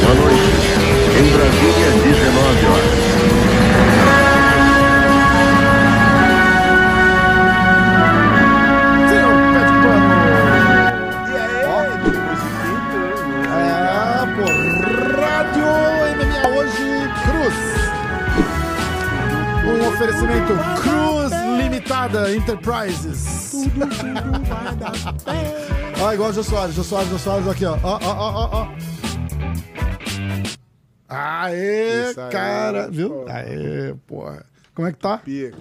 Boa noite. Em Brasília, 19 horas. Senhor Pé Pano! E aí, Ah, pô, Rádio MMA hoje, Cruz. Um oferecimento Cruz Limitada Enterprises. Ó, igual o Jô Soares, Jô Soares, Jô Soares, aqui, ó. Ó, ó, ó, ó, ó. Aê, aí, cara, viu? Aê, porra. Como é que tá? pica.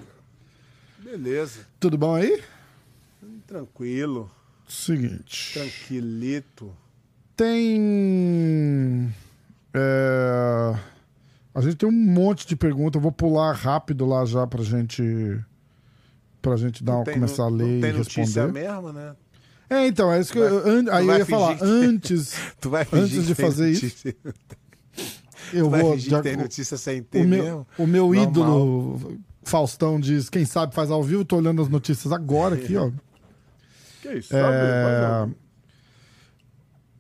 Beleza, Tudo bom aí? tranquilo, Seguinte. tranquilito. Tem. é, a gente tem um monte de perguntas. Eu vou pular rápido lá já pra gente. Pra gente dar, Tem- começar a não ler tem e notícia responder. mesmo, né? É, então, é isso que eu, vai- an- tu aí eu ia falar. que- Antes, Tu vai fingir antes de fazer isso, eu Tu vai vou. fingir já- que tem notícia sem ter o meu, mesmo. o meu Normal. ídolo, Faustão, diz: quem sabe faz ao vivo. Tô olhando as notícias agora aqui, ó. Que isso? É...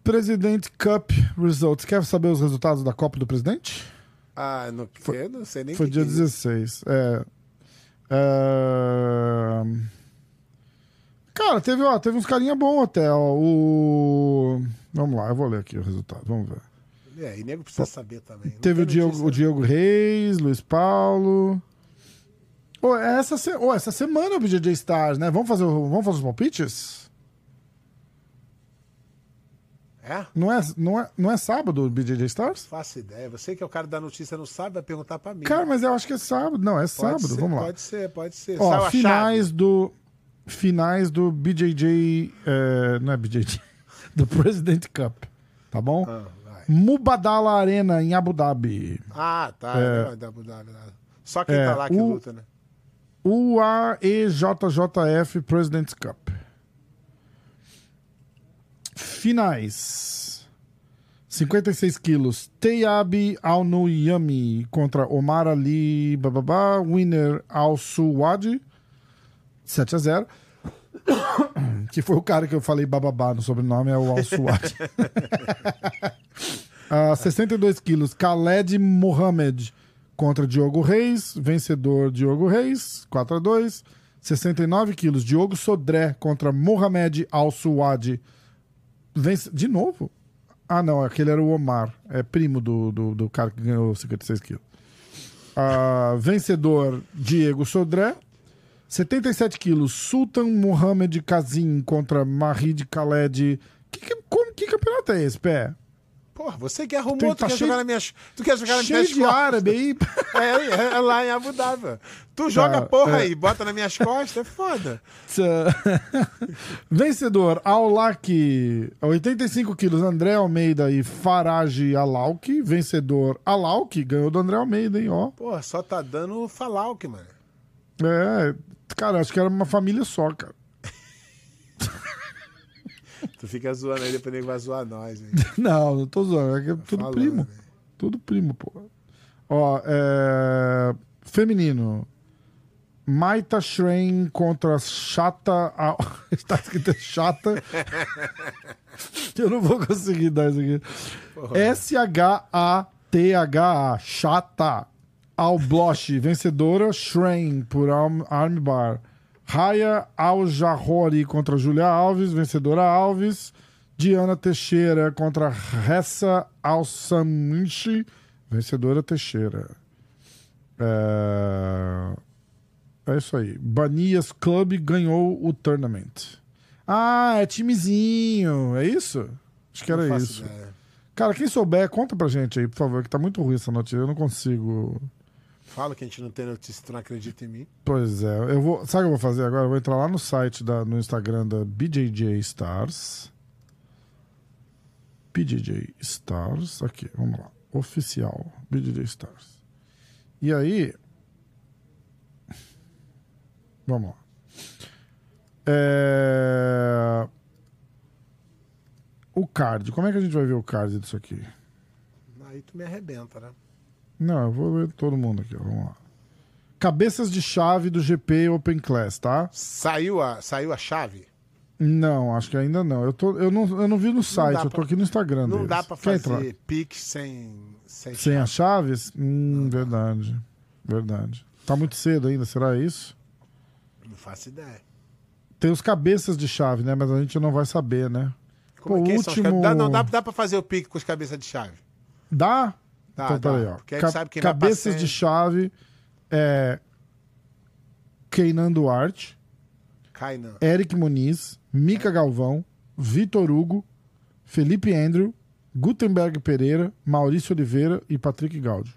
Presidente Cup Results. Quer saber os resultados da Copa do Presidente? Ah, não, eu não sei nem Foi que dia que é isso. 16. É. É, Cara, teve, ó, teve uns carinha bom até, ó. O. Vamos lá, eu vou ler aqui o resultado, vamos ver. É, e nego precisa saber também. Não Teve o Diego, notícia. o Diego Reis, Luiz Paulo. Ô, essa, se... Ô, essa semana o BJJ Stars, né? Vamos fazer, o- vamos fazer os palpites? É? Não é, não é, não é sábado o BJJ Stars? Faço ideia. Você que é o cara da notícia não sabe, vai perguntar pra mim. Cara, mas eu acho que é sábado. Não, é Pode sábado. ser, Vamos lá. Pode ser, pode ser. Ó, Saiu finais do. Finais do BJJ. é, não é BJJ. Do President Cup. Tá bom? Ah. Mubadala Arena em Abu Dhabi. Ah, tá. É. Não, dá- dá- dá. Só quem É, tá lá que o- luta, né? UAEJJF President's Cup. Finais. 56 quilos. Teyabi Al-Nuyami contra Omar Ali bababá. Winner Al-Suwadi. 7 a 0 Que foi o cara que eu falei bababá no sobrenome, é o Al-Suwadi. Ah, 62 quilos. Khaled Mohamed contra Diogo Reis. Vencedor Diogo Reis, 4 a 2 69 quilos. Diogo Sodré contra Mohamed Al-Suwadi. Vence... De novo? Ah, não. Aquele era o Omar. É primo do, do, do cara que ganhou 56 quilos. Ah, vencedor Diego Sodré. 77 quilos. Sultan Mohamed Kazim contra Mahid Khaled. Que, que, como, que campeonato é esse, pé? Porra, você que arrumou, Tem- tu tá quer cheio- minhas. Tu quer jogar nas Cheio minhas de costas? árabe aí. É, é, é lá em Abu Dhabi. Tu joga Tá, porra é. aí, bota nas minhas costas, é foda. Vencedor, Aulak, 85 quilos, André Almeida e Farage Alauk. Vencedor, Alauk, ganhou do André Almeida, hein, ó. Porra, só tá dando Falauque, mano. É, cara, acho que era uma família só, cara. Tu fica zoando aí, depois nego vai zoar nós, hein? Não, não tô zoando, é que é tudo Falando, primo. né? Tudo primo, pô. Ó, é... Feminino. Maita Schrein contra Chata. Está escrito chata. Eu não vou conseguir dar isso aqui. S-H-A-T-H-A. Chata. Albloch. Vencedora. Schrein por arm- armbar. Raya Al-Jahori contra Julia Alves. Vencedora Alves. Diana Teixeira contra Ressa Al-Saminchi. Vencedora Teixeira. É... é isso aí. Banias Club ganhou o tournament. Ah, é timezinho. É isso? Acho que era isso. ideia. Cara, quem souber, conta pra gente aí, por favor, que tá muito ruim essa notícia. Eu não consigo. Fala que a gente não tem notícia, tu não acredita em mim. Pois é, eu vou. Sabe o que eu vou fazer agora? Eu vou entrar lá no site, da, no Instagram da BJJ Stars. BJJ Stars. Aqui, vamos lá. Oficial. BJJ Stars. E aí. Vamos lá. É... O card. Como é que a gente vai ver o card disso aqui? Aí tu me arrebenta, né? Não, eu vou ver todo mundo aqui, ó. Vamos lá. Cabeças de chave do GP Open Class, tá? Saiu a, saiu a chave? Não, acho que ainda não. Eu, tô, eu, não, eu não vi no site, eu tô pra- aqui no Instagram Não deles. dá pra Quer fazer entrar? Pix sem, sem, Sem chave. as chaves? Hum, verdade. Verdade. Tá muito cedo ainda, será isso? Não faço ideia. Tem os cabeças de chave, né? Mas a gente não vai saber, né? Como Pô, é que são os último- cabe- dá, não, dá, dá pra fazer o Pix com as cabeças de chave. Dá? Dá, então, dá. peraí, ó. Porque a gente sabe quem vai cabeças de chave é Keinan Duarte, Kainan. Eric Muniz, Mica Galvão, Vitor Hugo, Felipe Andrew, Gutenberg Pereira, Maurício Oliveira e Patrick Gaudio.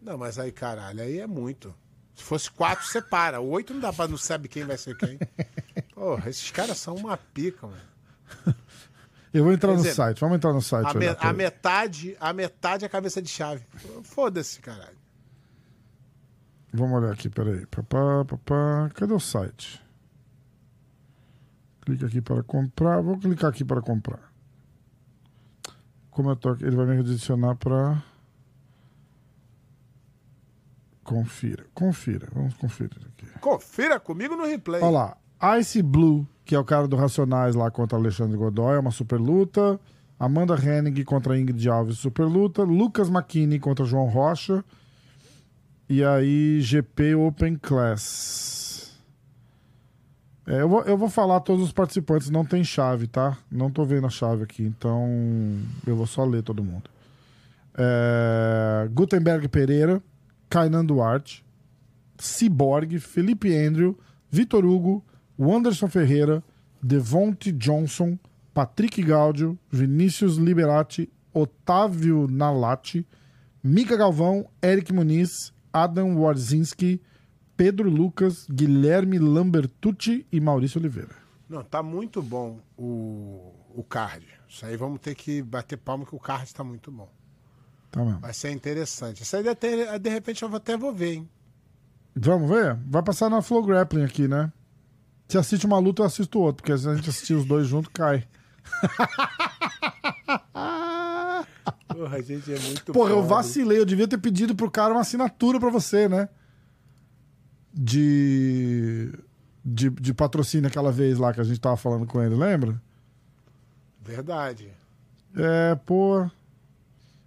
Não, mas aí, caralho, aí é muito. Se fosse quatro, separa. Oito não dá pra não saber quem vai ser quem. Porra, esses caras são uma pica, mano. Eu vou entrar Quer no dizer, site, vamos entrar no site. A, me- a metade, a metade é cabeça de chave. Foda-se, caralho. Vamos olhar aqui, peraí. Papá, papá. Cadê o site? Clica aqui para comprar. Vou clicar aqui para comprar. Como eu aqui, ele vai me redirecionar para. Confira. Confira. Vamos conferir aqui. Confira comigo no replay. Olha lá. Ice Blue, que é o cara do Racionais lá contra Alexandre Godoy, é uma super luta. Amanda Hennig contra Ingrid Alves, super luta. Lucas McKinney contra João Rocha. E aí, GP Open Class. É, eu, vou, eu vou falar todos os participantes, não tem chave, tá? Não tô vendo a chave aqui, então eu vou só ler todo mundo. É, Gutenberg Pereira, Kainan Duarte, Cyborg, Felipe Andrew, Vitor Hugo, Wanderson Ferreira, Devonte Johnson, Patrick Gaudio, Vinícius Liberati, Otávio Nalati, Mica Galvão, Eric Muniz, Adam Warzinski, Pedro Lucas, Guilherme Lambertucci e Maurício Oliveira. Não, tá muito bom o, o card. Isso aí vamos ter que bater palma que o card tá muito bom. Tá mesmo. Vai ser interessante. Isso aí até, de repente eu até vou ver, hein? Vamos ver? Vai passar na Flow Grappling aqui, né? Se assiste uma luta, eu assisto outra, porque se a gente assistir os dois juntos, cai. Porra, a gente é muito Porra, eu vacilei. Eu devia ter pedido pro cara uma assinatura pra você, né? De, de. De patrocínio aquela vez lá que a gente tava falando com ele, lembra? Verdade. É, pô.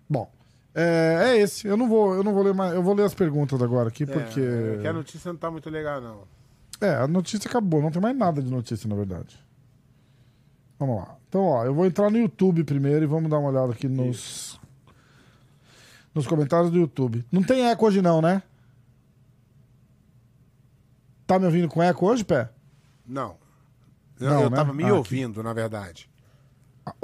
Bom. É, é esse. Eu não vou, eu não vou ler mais. Eu vou ler as perguntas agora aqui, porque. É, que a notícia não tá muito legal, não. É, a notícia acabou, não tem mais nada de notícia, na verdade. Vamos lá. Então, ó, eu vou entrar no YouTube primeiro e vamos dar uma olhada aqui nos. Nos comentários do YouTube. Não tem eco hoje, não, né? Tá me ouvindo com eco hoje, Pé? Não. Eu, Não, eu né? tava me Ah, aqui. ouvindo, na verdade.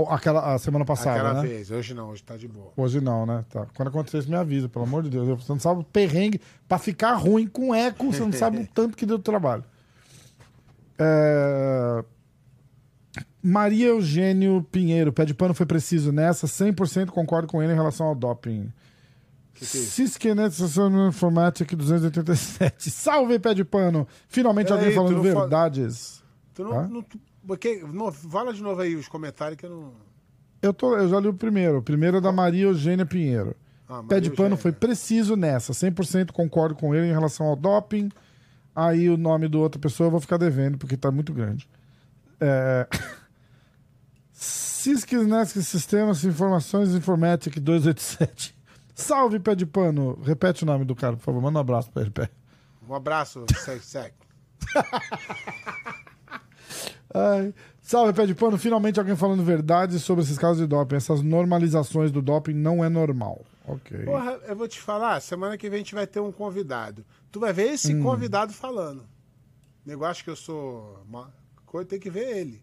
Aquela a semana passada, Aquela né? vez. Hoje não, hoje tá de boa. Hoje não, né? Tá. Quando acontecer isso, me avisa, pelo amor de Deus. Você não sabe o perrengue. Pra ficar ruim com eco, você não sabe o tanto que deu trabalho. É... Maria Eugênio Pinheiro, pé de pano foi preciso nessa. 100% concordo com ele em relação ao doping. Ciskenet Informatic 287. Salve, pé de pano! Finalmente alguém falando não fala- verdades. Tu não. Hã? não tu, porque, não, fala de novo aí os comentários que eu não. Eu, tô, eu já li o primeiro. O primeiro é da Maria Eugênia Pinheiro. Ah, Pé de pano foi preciso nessa. 100% concordo com ele em relação ao doping. Aí o nome do outra pessoa eu vou ficar devendo, porque tá muito grande. É... Cisnesc Sistemas Informações Informatic 287. Salve, pé de pano. Repete o nome do cara, por favor. Manda um abraço pra ele, pé. Um abraço, segue. Ai. Salve, pé de pano. Finalmente alguém falando verdade sobre esses casos de doping. Essas normalizações do doping não é normal. Ok. Porra, eu vou te falar, semana que vem a gente vai ter um convidado. Tu vai ver esse Hum. convidado falando. Negócio que eu sou. Tem que ver ele.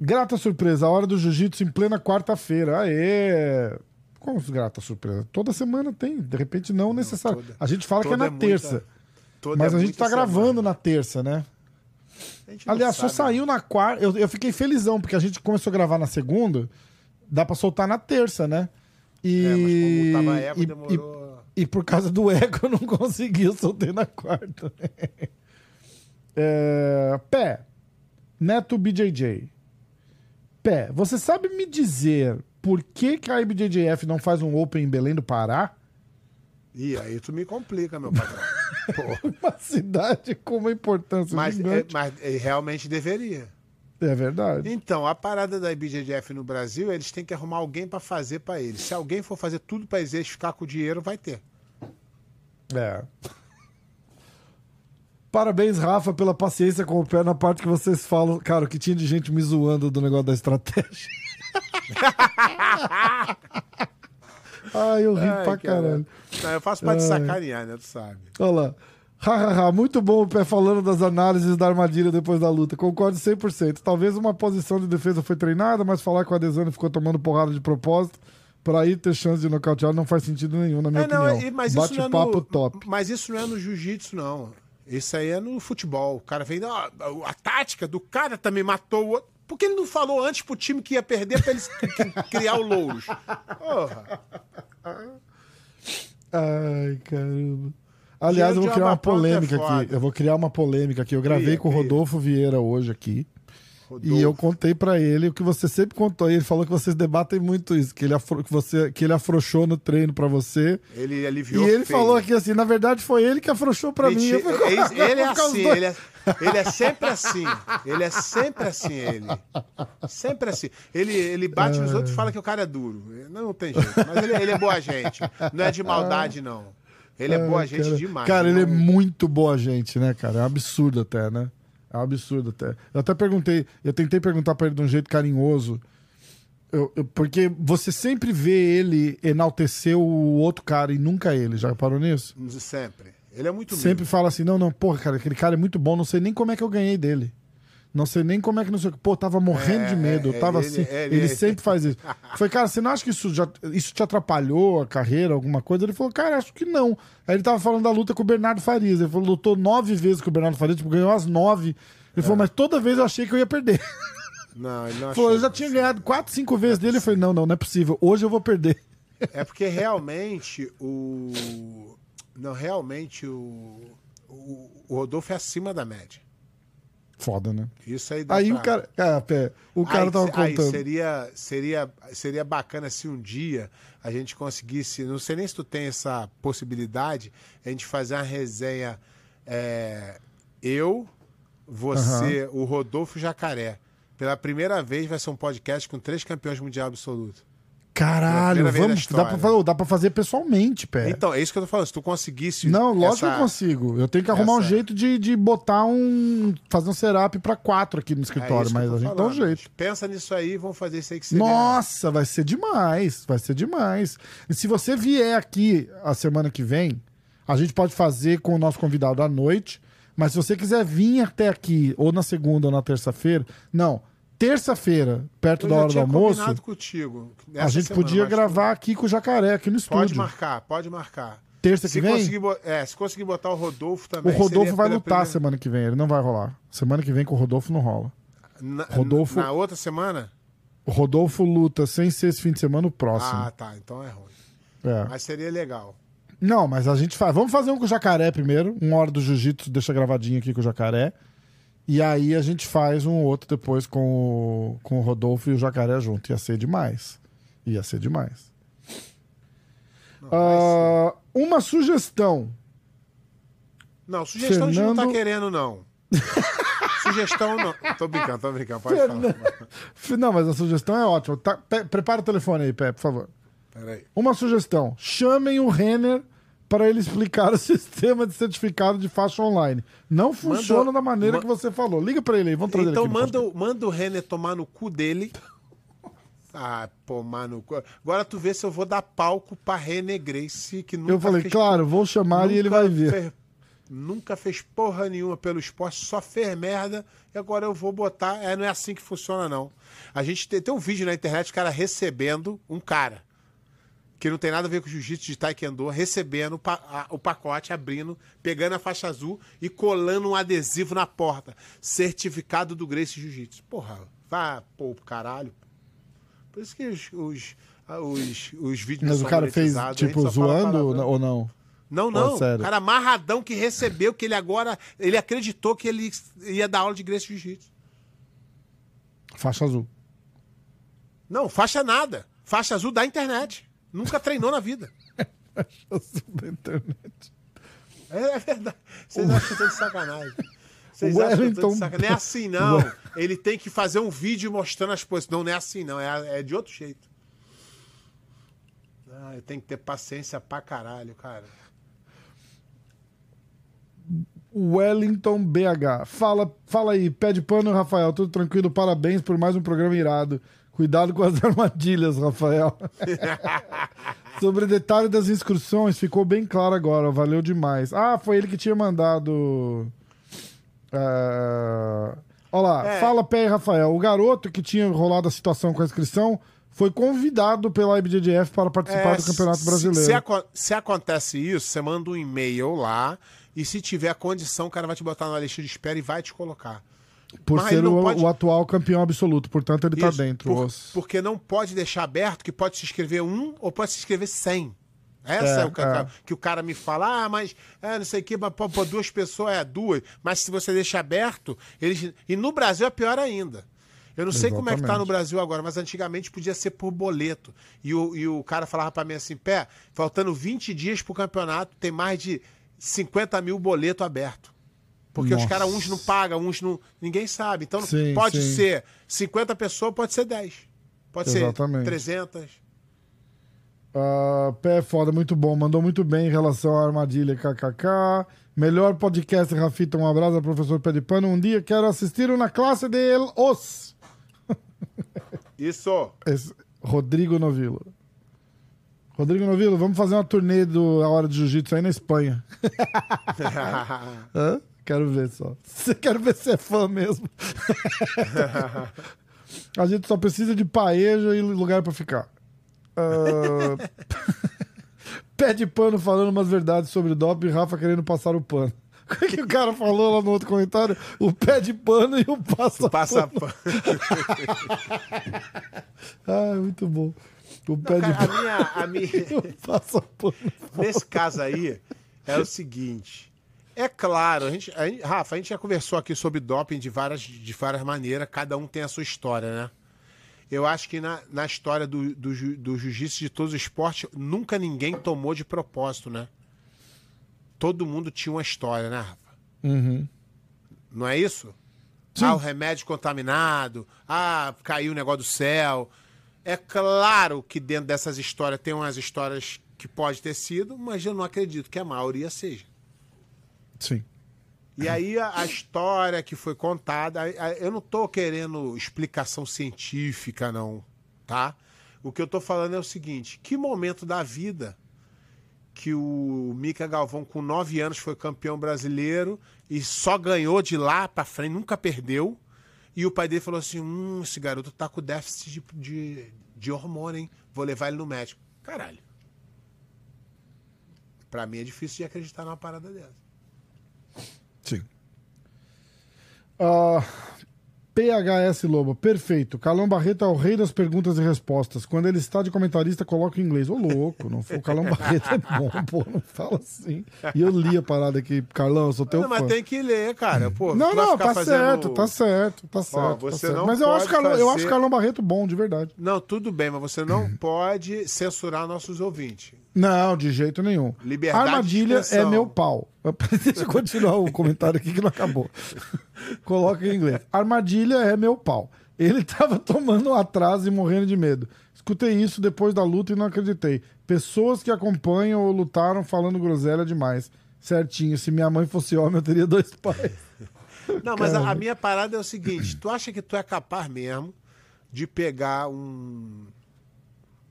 Grata surpresa, a hora do jiu-jitsu em plena quarta-feira. Aê! Como grata surpresa? Toda semana tem, de repente não, necessário. toda- A gente fala que é na é muita- terça, Toda mas é a gente muita tá gravando semana. na terça, né? Aliás, só sabe. saiu na quarta. Eu, eu fiquei felizão, porque a gente começou a gravar na segunda, dá pra soltar na terça, né? E, É, mas como tava eco, e- demorou. e, e por causa do eco eu não consegui, eu soltei na quarta. É, Pé, Neto BJJ. Pé, você sabe me dizer por que, que a IBJJF não faz um Open em Belém do Pará? Ih, aí tu me complica, meu patrão. uma cidade com uma importância Mas, é, gigante. mas é, realmente deveria. É, verdade. Então, a parada da IBJJF no Brasil, eles têm que arrumar alguém pra fazer pra eles. Se alguém for fazer tudo pra eles ficar com o dinheiro, vai ter. É. Parabéns, Rafa, pela paciência com o pé na parte que vocês falam. Cara, o que tinha de gente me zoando do negócio da estratégia. Ai, eu ri Ai, pra cara. caralho. Não, eu faço pra te Ai. sacanear, né? Tu sabe. Olha lá. Hahaha, muito bom o pé falando das análises da armadilha depois da luta. Concordo 100%. Talvez uma posição de defesa foi treinada, mas falar que o Adesanya ficou tomando porrada de propósito para aí ter chance de nocautear não faz sentido nenhum, na minha É, não, opinião. mas isso não é Bate-papo no, top. Mas isso não é no jiu-jitsu, não. Isso aí é no futebol. O cara vem, "Ah, a tática do cara também matou o outro. Por que ele não falou antes pro time que ia perder pra eles criar o Louros? Porra. Ai, caramba. Aliás, eu vou de criar uma Abapronto é polêmica aqui. Eu vou criar uma polêmica aqui. Eu gravei Cria, com o cria. Rodolfo Vieira hoje aqui. Rodolfo. E eu contei pra ele o que você sempre contou. E ele falou que vocês debatem muito isso, que ele, afro, que você, que ele afrouxou no treino pra você. Ele E aliviou ele feio. falou aqui assim, na verdade foi ele que afrouxou pra mim. Eu Ele, ele é "Por causa assim, do-" ele é, ele é sempre assim. Ele é sempre assim, ele. Sempre assim. Ele, ele bate nos outros e fala que o cara é duro. Não, não tem jeito. Mas ele, ele é boa gente. Não é de maldade, não. Ele é boa gente cara. demais. Cara, ele é muito boa gente, né, cara? É um absurdo até, né? É um absurdo até. Eu até perguntei, eu tentei perguntar pra ele de um jeito carinhoso. eu- eu- porque você sempre vê ele enaltecer o outro cara e nunca ele. Já reparou nisso? Sempre. Ele é muito Sempre fala assim: não, não, porra, cara, aquele cara é muito bom, não sei nem como é que eu ganhei dele. Não sei nem como é que não sei o que. Pô, tava morrendo É, de medo. Eu é, tava ele- assim. ele- Ele, sempre faz isso. Foi, cara, você não acha que isso, já, isso te atrapalhou a carreira, alguma coisa? Ele falou, cara, acho que não. Aí ele tava falando da luta com o Bernardo Farias. Ele falou, lutou nove vezes com o Bernardo Farias, tipo, ganhou as nove. Ele falou, mas toda vez eu achei que eu ia perder. Não, ele não falou, eu já tinha ganhado quatro, cinco vezes dele. Eu falei, não, não, não é possível. Hoje eu vou perder. É porque realmente o. Não, realmente o. O, o Rodolfo é acima da média. Foda, né? Isso aí dá Aí pra... o cara. Ah, pé, o cara aí, tava aí contando. seria, seria, seria bacana se um dia a gente conseguisse, não sei nem se tu tem essa possibilidade, a gente fazer uma resenha é, eu, você, o Rodolfo Jacaré. Pela primeira vez vai ser um podcast com três campeões mundial absoluto. Caralho, vamos. Dá pra, dá pra fazer pessoalmente, pé. Então, é isso que eu tô falando. Se tu conseguisse. Não, lógico essa- que eu consigo. Eu tenho que arrumar um essa- jeito de, de botar um. fazer um setup pra quatro aqui no é escritório, que mas a gente dá um jeito. Pensa nisso aí, vamos fazer isso aí que seria. Nossa, vai ser demais. Vai ser demais. E se você vier aqui a semana que vem, a gente pode fazer com o nosso convidado à noite. Mas se você quiser vir até aqui, ou na segunda ou na terça-feira, não. Terça-feira, perto Eu da hora do almoço, contigo. a gente semana, podia gravar aqui com o jacaré, aqui no Pode estúdio. marcar, pode marcar. Terça que Se vem? conseguir, é, se conseguir botar o Rodolfo O também. Rodolfo seria vai lutar primeira- semana que vem, ele não vai rolar. Semana que vem com o Rodolfo não rola. Na, Rodolfo- Na outra semana? O Rodolfo luta sem ser esse fim de semana o próximo. Ah, tá. Então é ruim. É. Mas seria legal. Não, mas a gente faz. Vamos fazer um com o jacaré primeiro. Uma hora do jiu-jitsu, deixa gravadinho aqui com o jacaré. E aí a gente faz um outro depois com o, com o Rodolfo e o jacaré junto. Ia ser demais. Ia ser demais. Não, Ah, uma sugestão. não sugestão a gente não tá Fernando- querendo, não. sugestão não. Tô brincando, tô brincando. Pode falar. Não, mas a sugestão é ótima. Tá, prepara o telefone aí, Pé, por favor. Peraí. Uma sugestão: chamem o Renner para ele explicar o sistema de certificado de faixa online. Não funciona da maneira ma- que você falou. Liga para ele aí, vamos trazer Então ele manda, o- manda o Renner tomar no cu dele. Ah, pô, mano. Agora tu vê se eu vou dar palco pra Renner Grace, que nunca Eu falei, fez claro, vou chamar e ele Nunca vai ver. fez- nunca fez porra nenhuma pelo esporte, só fez merda e agora eu vou botar. É, não é assim que funciona, não. A gente tem, tem um vídeo na internet, o cara recebendo um cara. Que não tem nada a ver com jiu-jitsu de taekwondo, recebendo o, pa- a- o pacote, abrindo, pegando a faixa azul e colando um adesivo na porta. Certificado do Grace Jiu-Jitsu. Porra, vá, pô, caralho. Por isso que os, os, os, os vídeos Mas o cara fez, tipo, zoando ou não? Não, não. sério? O cara amarradão que recebeu, que ele agora. Ele acreditou que ele ia dar aula de Grace Jiu-Jitsu. Faixa azul. Não, faixa nada. Faixa azul da internet. Nunca treinou na vida. Da internet. É, é verdade. Vocês acham que eu tô de sacanagem. Vocês acham que eu tô Wellington- de sacanagem. Não é assim, não. Ele tem que fazer um vídeo mostrando as posições. Não, não é assim, não. É, é de outro jeito. Ah, eu tenho que ter paciência pra caralho, cara. Wellington BH. Fala, fala aí, pé de pano, Rafael. Tudo tranquilo? Parabéns por mais um programa irado. Cuidado com as armadilhas, Rafael. Sobre detalhe das inscrições, ficou bem claro agora. Valeu demais. Ah, foi ele que tinha mandado. É... Olha lá, É. fala Pé Rafael. O garoto que tinha rolado a situação com a inscrição foi convidado pela IBJJF para participar É, do Campeonato Brasileiro. Se, aco- se acontece isso, você manda um e-mail lá e se tiver condição, o cara vai te botar na lista de espera e vai te colocar. Por mas ser o, pode- o atual campeão absoluto. Portanto, ele tá Isso, dentro. por- porque não pode deixar aberto que pode se inscrever um ou pode se inscrever cem. Essa é, É, o que, é. que o cara me fala, ah, mas é, não sei o que, mas pô, pô, duas pessoas é duas. Mas se você deixa aberto, eles. E no Brasil é pior ainda. Eu não sei como é que tá Exatamente. no Brasil agora, mas antigamente podia ser por boleto. E o, e o cara falava pra mim assim, pé, faltando 20 dias pro campeonato, tem mais de 50 mil boleto aberto. Porque os Nossa. caras, uns não pagam, uns não. Ninguém sabe. Então Sim, pode sim. ser 50 pessoas, pode ser 10. Pode Exatamente. ser 300. Ah, pé é foda, muito bom. Mandou muito bem em relação à armadilha KKK. Melhor podcast, Rafita. Um abraço ao professor Pé de Pano. Um dia quero assistir uma classe de os. Isso. Esse- Rodrigo Novilo. Rodrigo Novilo, vamos fazer uma turnê do A Hora de Jiu-Jitsu aí na Espanha. Hã? Quero ver só. Você quer ver se é fã mesmo. A gente só precisa de paeja e lugar pra ficar. Ah, Pé de pano falando umas verdades sobre doping e Rafa querendo passar o pano. O que que o cara falou lá no outro comentário? O pé de pano e o passa, Passa pano. pano. Ah, muito bom. O pé de Cara, a pano minha, a minha, o passa pano. nesse caso aí, é o seguinte. É claro, a gente, a gente- Rafa, a gente já conversou aqui sobre doping de várias, de várias maneiras, cada um tem a sua história, né? Eu acho que na, na história do, do, do jiu-jitsu de todos os esportes, nunca ninguém tomou de propósito, né? Todo mundo tinha uma história, né, Rafa? Uhum. Não é isso? Sim. Ah, o remédio contaminado, ah, caiu o negócio do céu. É claro que dentro dessas histórias tem umas histórias que pode ter sido, mas eu não acredito que a maioria seja. Sim. E aí a, a história que foi contada, a- a- eu não tô querendo explicação científica, não, tá? O que eu tô falando é o seguinte: que momento da vida que o Mica Galvão, com nove anos, foi campeão brasileiro e só ganhou de lá pra frente, nunca perdeu. E o pai dele falou assim: hum, esse garoto tá com déficit de, de, de hormônio, hein? Vou levar ele no médico. Caralho. Pra mim é difícil de acreditar numa parada dessa. Sim. Ah, PHS Lobo, perfeito. Calão Barreto é o rei das perguntas e respostas. Quando ele está de comentarista, coloca em inglês. Ô, louco, não foi. O Calão Barreto é bom, pô, não fala assim. E eu li a parada aqui, Carlão, eu sou teu Não, mas fã. tem que ler, cara. Pô, Não, não, tá fazendo- certo, tá certo, tá certo. tá você certo. não mas eu acho, pode Carlão, eu fazer- acho Carlão Barreto bom, de verdade. Não, tudo bem, mas você não pode censurar nossos ouvintes. Não, de jeito nenhum. Liberdade de Armadilha é meu pau. Deixa eu continuar o comentário aqui que não acabou. Coloca em inglês. Armadilha é meu pau. Ele tava tomando um atraso e morrendo de medo. Escutei isso depois da luta e não acreditei. Pessoas que acompanham ou lutaram falando groselha demais. Certinho, se minha mãe fosse homem, eu teria dois pais. Não, mas a, a minha parada é o seguinte: tu acha que tu é capaz mesmo de pegar um.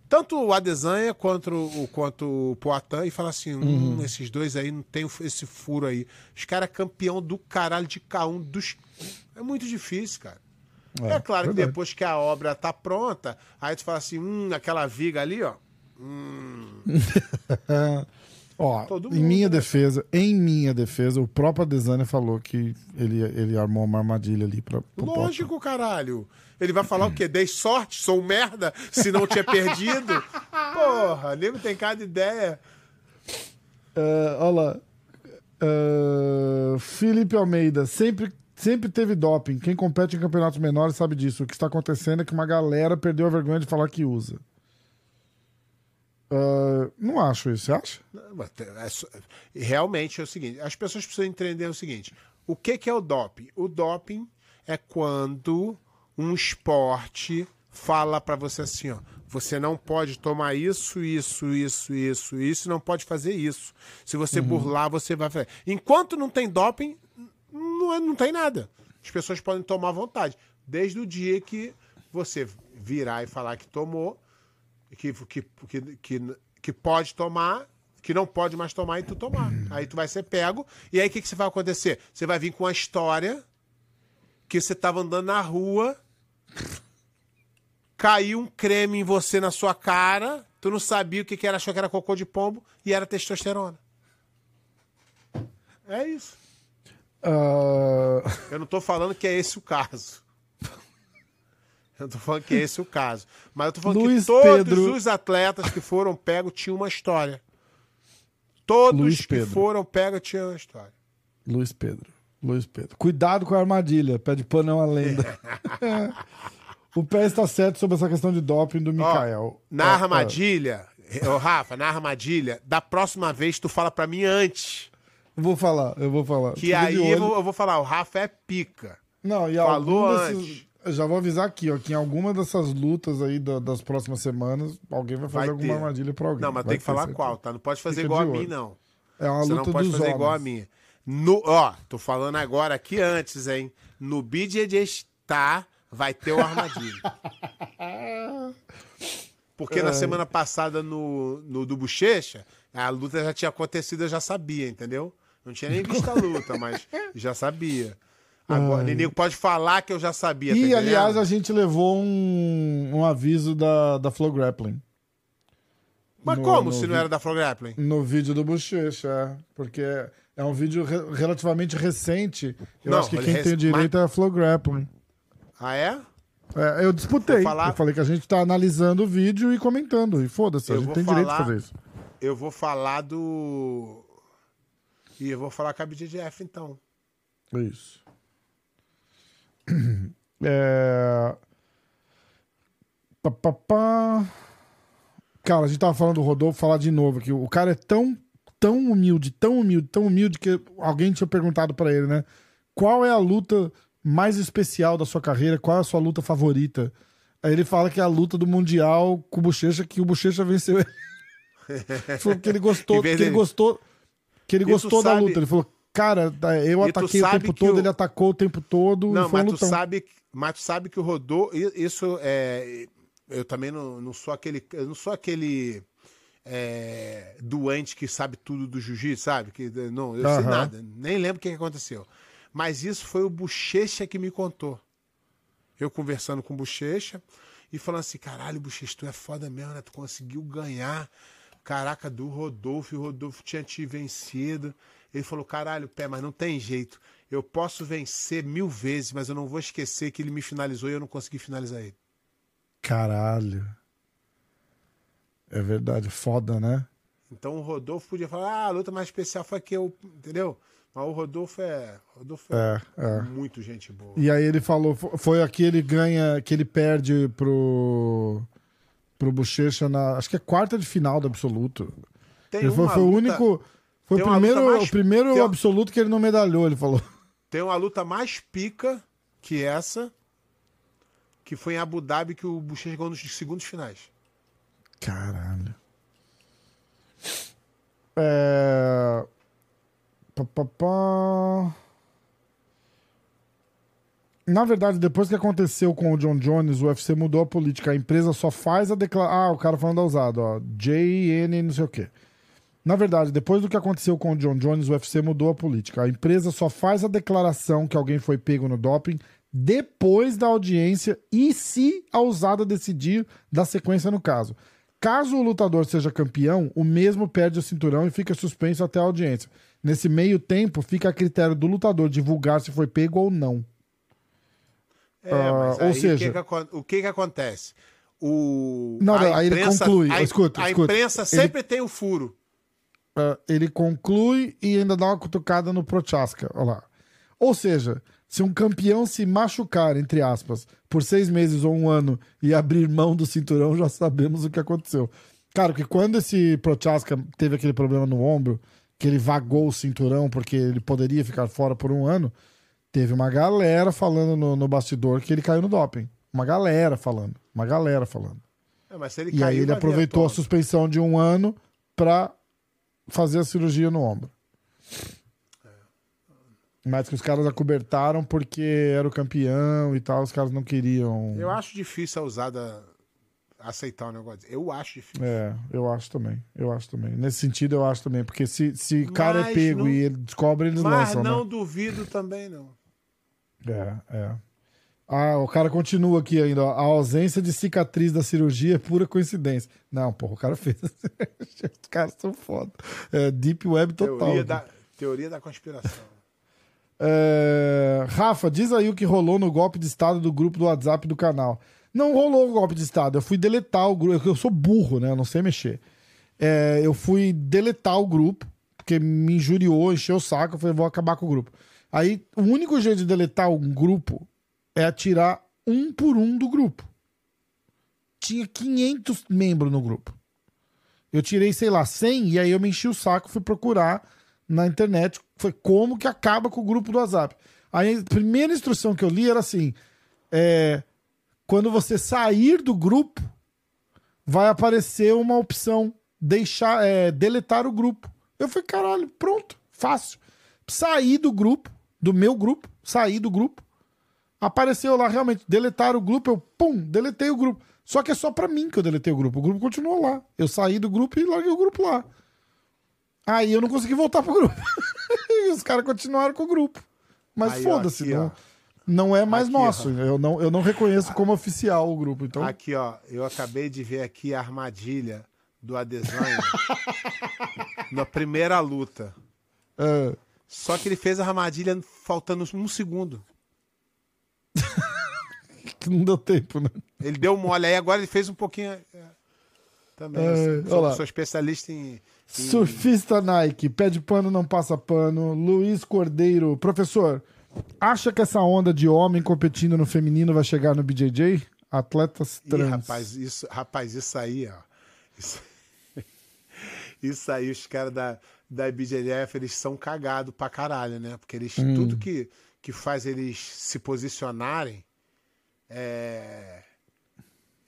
Tanto o Adesanha quanto o, quanto o Poitin e falar assim: hum, Uhum. esses dois aí não tem esse furo aí. Os caras campeão do caralho de K1 dos. É muito difícil, cara. É, claro que depois que a obra tá pronta, aí tu fala assim: hum, aquela viga ali, ó. Hum, Ó, Todo em mundo, minha né? defesa, em minha defesa, o próprio Adesanya falou que ele, ele armou uma armadilha ali pra, pro. Lógico, caralho. Ele vai falar o quê? Dei sorte? Sou um merda? Se não tinha perdido? Porra, nego tem cada ideia. Ah, olha lá. Ah, Felipe Almeida, sempre, sempre teve doping. Quem compete em campeonatos menores sabe disso. O que está acontecendo é que uma galera perdeu a vergonha de falar que usa. Ah, não acho isso, você acha? É Realmente é o seguinte: as pessoas precisam entender o seguinte: o que, que é o doping? O doping é quando um esporte fala pra você assim, ó. Você não pode tomar isso, isso, isso, isso, isso, não pode fazer isso. Se você burlar, você vai fazer. Enquanto não tem doping, não, é- não tem nada. As pessoas podem tomar à vontade. Desde o dia que você virar e falar que tomou, que, que, que, que, pode tomar, que não pode mais tomar e tu tomar. Aí tu vai ser pego. E aí o que, que vai acontecer? Você vai vir com a história que você tava andando na rua, caiu um creme em você na sua cara, tu não sabia o que, que era, achou que era cocô de pombo e era testosterona. É isso. Ah, Eu não tô falando que é esse o caso. Eu tô falando que é esse o caso. Mas eu tô falando Luiz que todos Pedro- os atletas que foram pegos tinham uma história. Todos Luiz que Pedro. foram pegos tinham uma história. Luiz Pedro. Luiz Pedro. Cuidado com a armadilha. Pé de pano é uma lenda. o pé está certo sobre essa questão de doping do Ó, Mikael. na Ó, ó, armadilha, ô Rafa, na armadilha, da próxima vez tu fala pra mim antes. Eu vou falar, eu vou falar. Que Fica aí eu vou, eu vou falar, o Rafa é pica. Não, e Falou desses- antes. Eu já vou avisar aqui, ó, que em alguma dessas lutas aí da- das próximas semanas, alguém vai fazer Vai alguma armadilha pra alguém. Não, mas Vai tem que falar certeza. qual, tá? Não pode fazer Fica igual a mim, não. É uma Você luta não pode fazer homens. igual a minha. No, ó, tô falando agora aqui antes, hein? No BJJ está, vai ter o armadilha. Porque na semana passada no, no do Bochecha, a luta já tinha acontecido, eu já sabia, entendeu? Não tinha nem visto a luta, mas já sabia. Agora, Ninigo pode falar que eu já sabia. tá E, entendendo? aliás, a gente levou um, um aviso da, da Flow Grappling Mas no- como no se não era da Flow Grappling? no vídeo do Bochecha, é, porque é um vídeo re- relativamente recente. Eu Não, acho que quem rec- tem o direito é a Flow Grappling. Ah, é? É, eu disputei. Falar- Eu falei que a gente tá analisando o vídeo e comentando. E foda-se, a gente tem direito de falar- fazer isso. Eu vou falar do. E eu vou falar com a BJJF então. É isso. É... Pá, pá, pá. Cara, a gente tava falando do Rodolfo, falar de novo aqui. O cara é tão, tão humilde, tão humilde, tão humilde que alguém tinha perguntado pra ele, né? Qual é a luta mais especial da sua carreira? Qual é a sua luta favorita? Aí ele fala que é a luta do Mundial com o Bochecha, que o Bochecha venceu ele. Falou que ele gostou, que ele gostou, que ele gostou da sabe- luta. Ele falou, cara, eu E ataquei o tempo todo, o- ele atacou o tempo todo Não, mas tu, lutão. sabe, mas tu sabe que o Rodô. Isso é. Eu também não, não sou aquele. Eu não sou aquele. é, doente que sabe tudo do jiu-jitsu, sabe? Que, não, eu sei Aham. nada. Nem lembro o que que aconteceu. Mas isso foi o Bochecha que me contou. Eu conversando com o Bochecha e falando assim: caralho, Bochecha, tu é foda mesmo, né? Tu conseguiu ganhar. Caraca, do Rodolfo, e o Rodolfo tinha te vencido. Ele falou: caralho, pé, mas não tem jeito. Eu posso vencer mil vezes, mas eu não vou esquecer que ele me finalizou e eu não consegui finalizar ele. Caralho. É verdade, foda, né? Então o Rodolfo podia falar: ah, a luta mais especial foi que eu. Entendeu? Mas o Rodolfo é. Rodolfo é, É, é. muito gente boa. E aí ele falou, fo- foi aqui ele ganha, que ele perde pro pro Bochecha na, acho que é quarta de final do absoluto. Tem Ele foi, foi o luta- único, foi o primeiro, mais- o primeiro tem absoluto que ele não medalhou, ele falou. Tem uma luta mais pica que essa, que foi em Abu Dhabi que o Bochecha chegou nos segundos finais. Caralho. É... Pá, pá, pá. Na verdade, depois que aconteceu com o John Jones, o UFC mudou a política. A empresa só faz a declaração. Ah, o cara falando da usado, ó. JN, não sei o quê. Na verdade, depois do que aconteceu com o John Jones, o UFC mudou a política. A empresa só faz a declaração que alguém foi pego no doping depois da audiência e se a usada decidir da sequência no caso. Caso o lutador seja campeão, o mesmo perde o cinturão e fica suspenso até a audiência. Nesse meio tempo, fica a critério do lutador divulgar se foi pego ou não. É, mas ou seja- o que que o que, que acontece? O, Não, a não, aí ele conclui. A, Escuta, a escuta. imprensa Ele- sempre tem o furo. Ah, ele conclui e ainda dá uma cutucada no Prochaska. Olha lá. Ou seja, se um campeão se machucar, entre aspas, por seis meses ou um ano e abrir mão do cinturão, já sabemos o que aconteceu. Cara, porque quando esse Prochaska teve aquele problema no ombro, que ele vagou o cinturão porque ele poderia ficar fora por um ano, teve uma galera falando no, no bastidor que ele caiu no doping. Uma galera falando. Uma galera falando. É, E aí ele aproveitou a suspensão de um ano pra fazer a cirurgia no ombro. Mas que os caras acobertaram porque era o campeão e tal, os caras não queriam. Eu acho difícil a usada aceitar o negócio. Eu acho difícil. É, eu acho também. Eu acho também. Nesse sentido, eu acho também. Porque se, se o cara é Mas pego não- e ele descobre, eles Mas lançam, não né? duvido também, não. É, é. Ah, o cara continua aqui ainda. ó. A ausência de cicatriz da cirurgia é pura coincidência. Não, porra, o cara fez. Os caras são foda. É, deep web total. Teoria aqui. da, teoria da conspiração. É, Rafa, diz aí o que rolou no golpe de estado do grupo do WhatsApp do canal. Não rolou o golpe de estado. Eu fui deletar o grupo. Eu sou burro, né? Eu não sei mexer. É, eu fui deletar o grupo, porque me injuriou, encheu o saco. Eu falei, vou acabar com o grupo. Aí, o único jeito de deletar um grupo é tirar um por um do grupo. Tinha 500 membros no grupo. Eu tirei, sei lá, 100 e aí eu me enchi o saco, fui procurar na internet, foi como que acaba com o grupo do WhatsApp. Aí a primeira instrução que eu li era assim: é, quando você sair do grupo, vai aparecer uma opção deixar, é, deletar o grupo. Eu falei, caralho, pronto, fácil. Saí do grupo, do meu grupo, saí do grupo. Apareceu lá realmente, deletar o grupo, eu pum, deletei o grupo. Só que é só pra mim que eu deletei o grupo. O grupo continuou lá. Eu saí do grupo e larguei o grupo lá. Aí eu não consegui voltar pro grupo. e os caras continuaram com o grupo. Mas foda-se, não, não é mais Aqui, nosso. ó. Eu não, eu não reconheço como oficial o grupo. Então, Aqui, ó, eu acabei de ver aqui a armadilha do Adesanya na primeira luta. é, Só que ele fez a armadilha faltando um segundo. Que não deu tempo, né? Ele deu mole aí, agora ele fez um pouquinho. é, também. É, sou, sou especialista em. em- Surfista Nike, pé de pano não passa pano. Luiz Cordeiro, professor, acha que essa onda de homem competindo no feminino vai chegar no BJJ? Atletas Ih, trans. rapaz, isso, rapaz, isso aí, ó. Isso, isso aí, os caras da, da BJF, eles são cagados pra caralho, né? Porque eles, Hum. tudo que, que faz eles se posicionarem, é,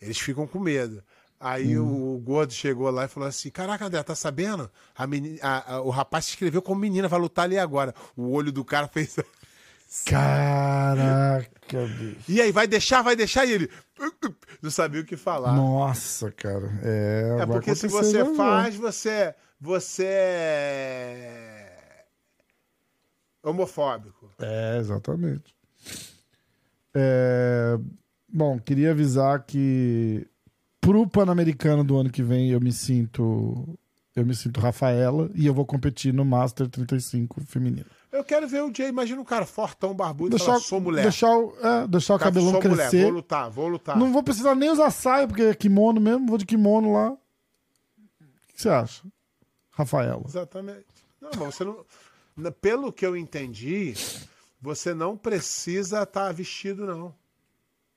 eles ficam com medo. Aí Hum. o, gordo chegou lá e falou assim: Caraca, André, tá sabendo? A a- a- o rapaz se inscreveu como menina, vai lutar ali agora. O olho do cara fez. Caraca, bicho. E aí, vai deixar, vai deixar? E ele não sabia o que falar. Nossa, cara. É, É porque se você faz, você, você é homofóbico. É, exatamente. É, Bom, queria avisar que pro Pan-Americano do ano que vem eu me sinto. Eu me sinto Rafaela e eu vou competir no Master 35 feminino. Eu quero ver o Jay, imagina um cara fortão, barbudo, Deixar, falar, sou mulher. deixar, o- é, deixar o Cara, cabelão sou mulher, crescer. vou lutar, vou lutar. Não vou precisar nem usar saia, porque é kimono mesmo. Vou de kimono lá. O que você acha? Rafaela. Exatamente. Não, mas você não. Pelo que eu entendi, você não precisa estar vestido, não.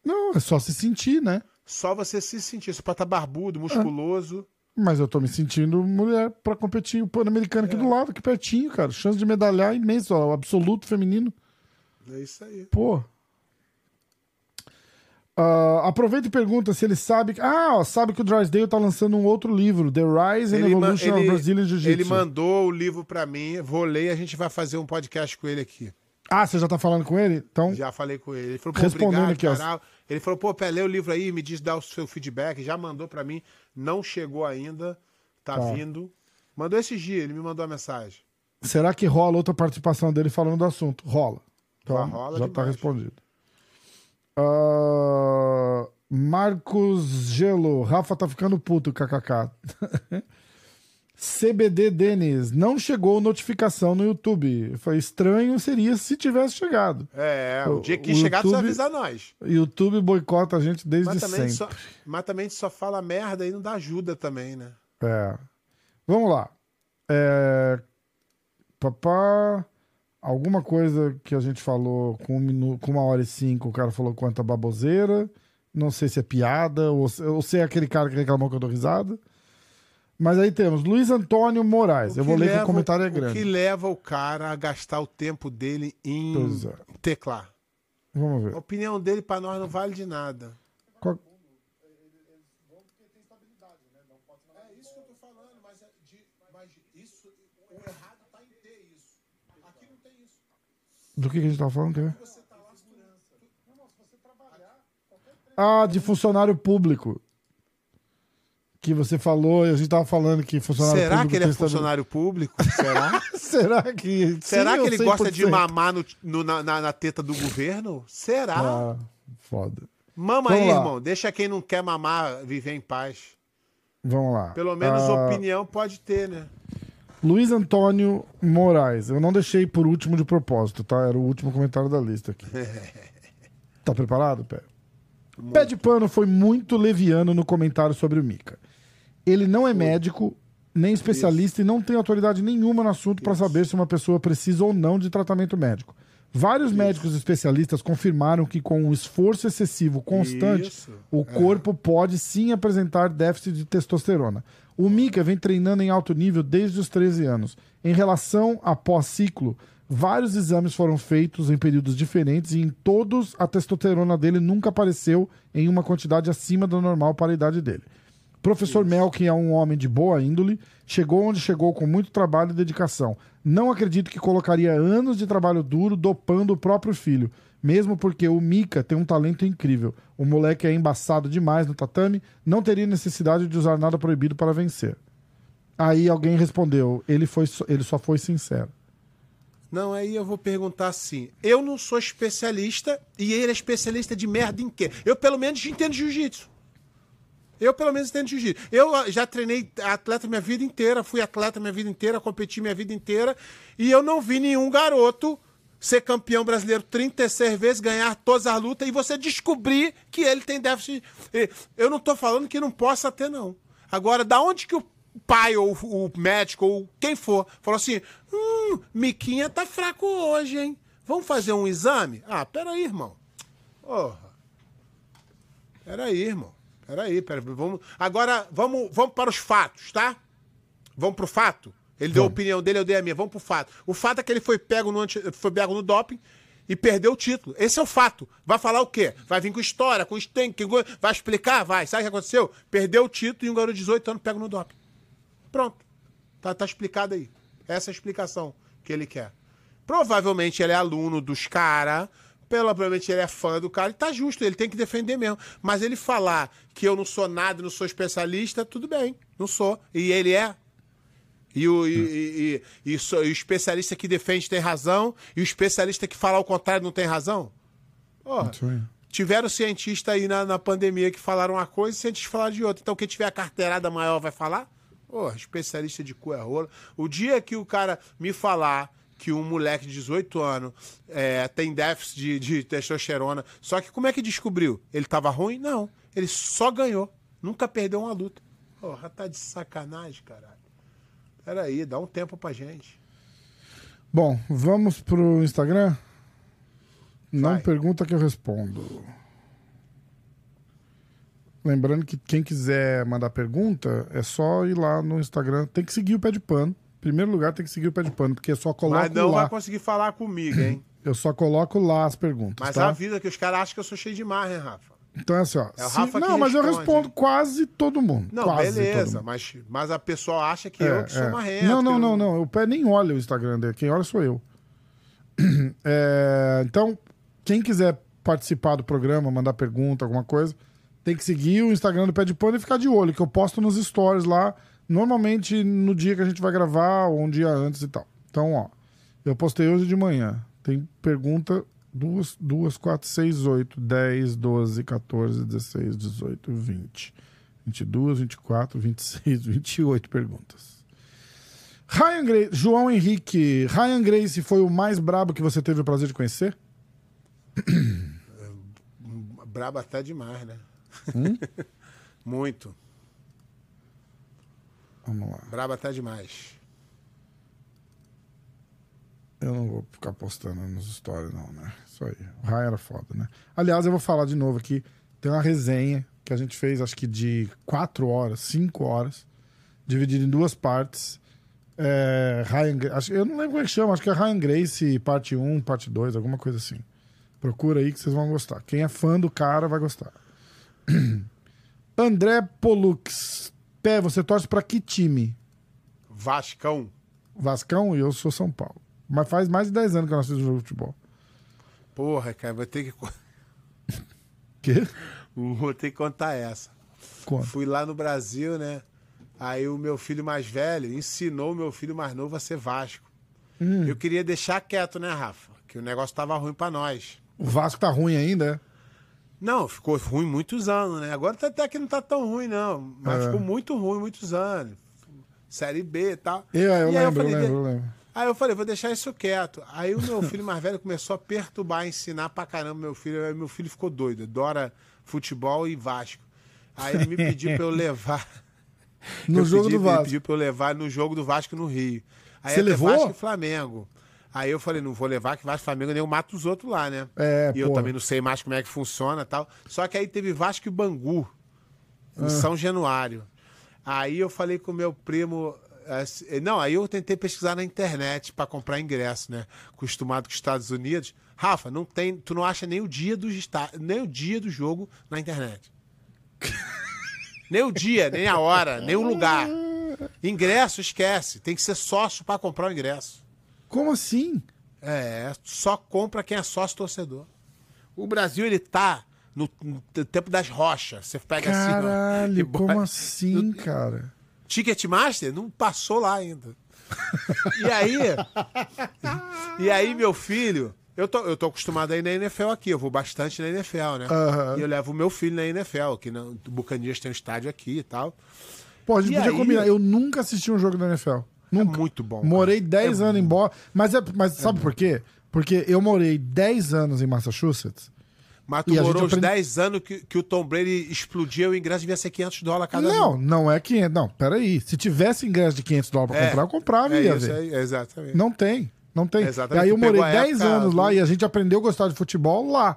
Não, é só se sentir, né? Só você se sentir. Você pode estar barbudo, musculoso. Mas eu tô me sentindo mulher pra competir o Pan-Americano É. aqui do lado, aqui pertinho, cara. Chance de medalhar imenso, ó, absoluto feminino. É isso aí. Pô. Ah, aproveita e pergunta se ele sabe. Ah, ó, sabe que o Drysdale tá lançando um outro livro, The Rise and Ele, Evolution of ele- Brazilian Jiu-Jitsu. ele mandou o livro pra mim, vou ler e a gente vai fazer um podcast com ele aqui. Ah, você já tá falando com ele? Então, Já falei com ele. Ele falou, pô, Respondendo obrigado, aqui, ó. Ele falou, pô, Pé, lê o livro aí, me diz, dá o seu feedback. Já mandou pra mim, não chegou ainda, tá, Tá. vindo. Mandou esses dias, ele me mandou a mensagem. será que rola outra participação dele falando do assunto? Rola. Então, Já rola já tá respondido. Ah, Marcos Gelo. Rafa tá ficando puto, kkk. CBD Denis. Não chegou notificação no YouTube. Foi estranho seria se tivesse chegado. É, O- o dia que o chegar, precisa YouTube- avisar nós. YouTube boicota a gente desde Mas sempre. só, mas também só fala merda e não dá ajuda também, né? É. Vamos lá. É... Papá. Alguma coisa que a gente falou com, um com uma hora e cinco, o cara falou quanta baboseira. Não sei se é piada ou se, ou se é aquele cara que reclamou que eu dou risada. Mas aí temos Luiz Antônio Moraes. Eu vou que ler que leva- o comentário é O que grande. leva o cara a gastar o tempo dele em é. teclar? Vamos A ver. opinião dele pra nós não vale de nada. Qual- É isso que eu tô falando, mas, isso, o errado tá em ter isso. Aqui não tem isso. Do que, que a gente tava falando? Quer ver? Ah, de funcionário público. Que você falou, e a gente tava falando que funcionário Será público. que ele é funcionário público? Será? Será que. Será que ele gosta de 100%? mamar no- no- na, na- teta do governo? Será? Ah, foda. Mama Vamos aí, lá. irmão. Deixa quem não quer mamar viver em paz. Vamos lá. Pelo menos Ah, opinião pode ter, né? Luiz Antônio Moraes. Eu não deixei por último de propósito, tá? Era o último comentário da lista aqui. tá preparado, Pé? Pé de pano foi muito leviano no comentário sobre o Mika. Ele não é médico, nem especialista e não tem autoridade nenhuma no assunto para saber se uma pessoa precisa ou não de tratamento médico. Vários médicos especialistas confirmaram que com um esforço excessivo constante, Isso. o corpo pode sim apresentar déficit de testosterona. O Mika vem treinando em alto nível desde os 13 anos. Em relação a pós-ciclo, vários exames foram feitos em períodos diferentes e em todos a testosterona dele nunca apareceu em uma quantidade acima do normal para a idade dele. Professor Mel, que é um homem de boa índole, chegou onde chegou com muito trabalho e dedicação. Não acredito que colocaria anos de trabalho duro dopando o próprio filho, mesmo porque o Mika tem um talento incrível. O moleque é embaçado demais no tatame, não teria necessidade de usar nada proibido para vencer. Aí alguém respondeu, ele, foi, só- ele só foi sincero. Não, aí eu vou perguntar assim. Eu não sou especialista e ele é especialista de merda em quê? Eu, pelo menos, entendo jiu-jitsu. Eu, pelo menos, entendo jiu-jitsu. Eu ah, já treinei atleta minha vida inteira, fui atleta minha vida inteira, competi minha vida inteira, e eu não vi nenhum garoto ser campeão brasileiro 36 vezes, ganhar todas as lutas, e você descobrir que ele tem déficit. Eu não tô falando que não possa ter, não. Agora, da onde que o pai ou o médico ou quem for falou assim: hum, Miquinha tá fraco hoje, hein? Vamos fazer um exame? Ah, peraí, irmão. Porra. Peraí, irmão. Peraí, peraí. Vamos... Agora, vamos, vamos para os fatos, tá? Vamos pro fato? Ele deu a opinião dele, eu dei a minha. Vamos pro fato. O fato é que ele foi pego no, anti... foi pego no doping e perdeu o título. Esse é o fato. Vai falar o quê? Vai vir com história, com estanque, vai explicar? Vai. Sabe o que aconteceu? Perdeu o título e um garoto de 18 anos pega no doping. Pronto. Tá, tá explicado aí. Essa é a explicação que ele quer. Provavelmente ele é aluno dos caras, provavelmente ele é fã do cara, e tá justo, ele tem que defender mesmo. Mas ele falar que eu não sou nada, não sou especialista, tudo bem, não sou. E ele é. E o, e, e- e- e o especialista que defende tem razão, e o especialista que fala ao contrário não tem razão? Porra, tiveram cientistas aí na, na pandemia que falaram uma coisa e cientistas falaram de outra. Então quem tiver a carteirada maior vai falar? Porra, especialista de cu é rola. O dia que o cara me falar que um moleque de 18 anos é, tem déficit de, de testosterona, só que como é que descobriu? Ele tava ruim? Não. Ele só ganhou. Nunca perdeu uma luta. Porra, tá de sacanagem, caralho. Peraí, dá um tempo pra gente. Bom, vamos pro Instagram? Não Vai. pergunta que eu respondo. Lembrando que quem quiser mandar pergunta, é só ir lá no Instagram. Tem que seguir o pé de pano. Primeiro lugar, tem que seguir o pé de pano, porque eu só coloco Mas não lá. vai conseguir falar comigo, hein? Eu só coloco lá as perguntas. Mas tá? avisa que os caras acham que eu sou cheio de marra, hein, Rafa? Então é assim, ó. É o se- Rafa que Não, mas eu responde, respondo hein? quase todo mundo. Não, beleza, mundo. mas, mas a pessoa acha que É, eu que sou é. marrento. Não, que não, eu não, não. O pé nem olha o Instagram dele. Quem olha sou eu. É, então, quem quiser participar do programa, mandar pergunta, alguma coisa, tem que seguir o Instagram do Pé de Pano e ficar de olho, que eu posto nos stories lá, normalmente no dia que a gente vai gravar ou um dia antes e tal. Então, ó, eu postei hoje de manhã. Tem pergunta 2, 2 4, 6, 8, 10, 12, 14, 16, 18, 20. 22, 24, 26, 28 perguntas. Ryan Grace, João Henrique, Ryan Grace foi o mais brabo que você teve o prazer de conhecer? Brabo até demais, né? Hum? Muito. Vamos lá. Brabo até demais. Eu não vou ficar postando nos stories, não, né? Isso aí. O Ryan era foda, né? Aliás, eu vou falar de novo aqui. Tem uma resenha que a gente fez, acho que de 4 horas, 5 horas, dividido em duas partes. É, Ryan, acho, eu não lembro como é que chama, acho que é Ryan Grace, parte 1, parte 2, alguma coisa assim. Procura aí que vocês vão gostar. Quem é fã do cara vai gostar. André Polux. Pé, você torce pra que time? Vascão. Vascão e eu sou São Paulo. Mas faz mais de 10 anos que eu não assisto jogo de futebol. Porra, cara, vou ter que, Quê? vou ter que contar essa. Conta. Fui lá no Brasil, né? Aí o meu filho mais velho ensinou o meu filho mais novo a ser Vasco. Hum. Eu queria deixar quieto, né, Rafa? Que o negócio tava ruim pra nós. O Vasco tá ruim ainda, é? Não, ficou ruim muitos anos, né? Agora tá- até que não tá tão ruim, não. Mas É. ficou muito ruim muitos anos. Série B e tal. Eu, eu E aí lembro, eu falei, lembro, eu lembro. Aí eu falei, vou deixar isso quieto. Aí o meu filho mais velho começou a perturbar, ensinar pra caramba meu filho. Aí meu filho ficou doido, adora futebol e Vasco. Aí ele me pediu pra eu levar. No eu jogo pedi, do Ele Vasco. pediu pra eu levar no jogo do Vasco no Rio. Aí Você levou? Vasco e Flamengo. Aí eu falei, não vou levar, que Vasco Flamengo nem eu mato os outros lá, né? É, e eu também não sei mais como é que funciona e tal. Só que aí teve Vasco e Bangu, Ah. em São Januário. Aí eu falei com o meu primo. assim, Não, aí eu tentei pesquisar na internet pra comprar ingresso, né? Acostumado com os Estados Unidos. Rafa, não tem, tu não acha nem o dia do nem o dia do jogo na internet. nem o dia, nem a hora, nem o lugar. Ingresso, esquece. Tem que ser sócio pra comprar o ingresso. Como assim? É, só compra quem é sócio torcedor. O Brasil, ele tá no, no tempo das rochas. Você pega assim. ó, e Caralho, como assim, cara? Ticketmaster não passou lá ainda. E aí. e aí, meu filho. Eu tô, eu tô acostumado a ir na NFL aqui, eu vou bastante na NFL, né? Aham. E eu levo o meu filho na NFL, que no Bucanias tem um estádio aqui e tal. Pô, a gente E podia aí? combinar. Eu nunca assisti um jogo da NFL. Nunca. É muito bom. cara. Morei 10 anos em Boston. Mas, é, mas sabe por quê? Porque eu morei 10 anos em Massachusetts. Mas tu E morou uns aprende- 10 anos que, que o Tom Brady explodiu o ingresso devia ser 500 dólares cada não, um. não é 500. Não, peraí. Se tivesse ingresso de 500 dólares pra É, comprar, eu comprava É e ia isso ver. exatamente. Não tem. Não tem. Exatamente, E aí eu morei a 10 época anos lá e a gente aprendeu a gostar de futebol lá.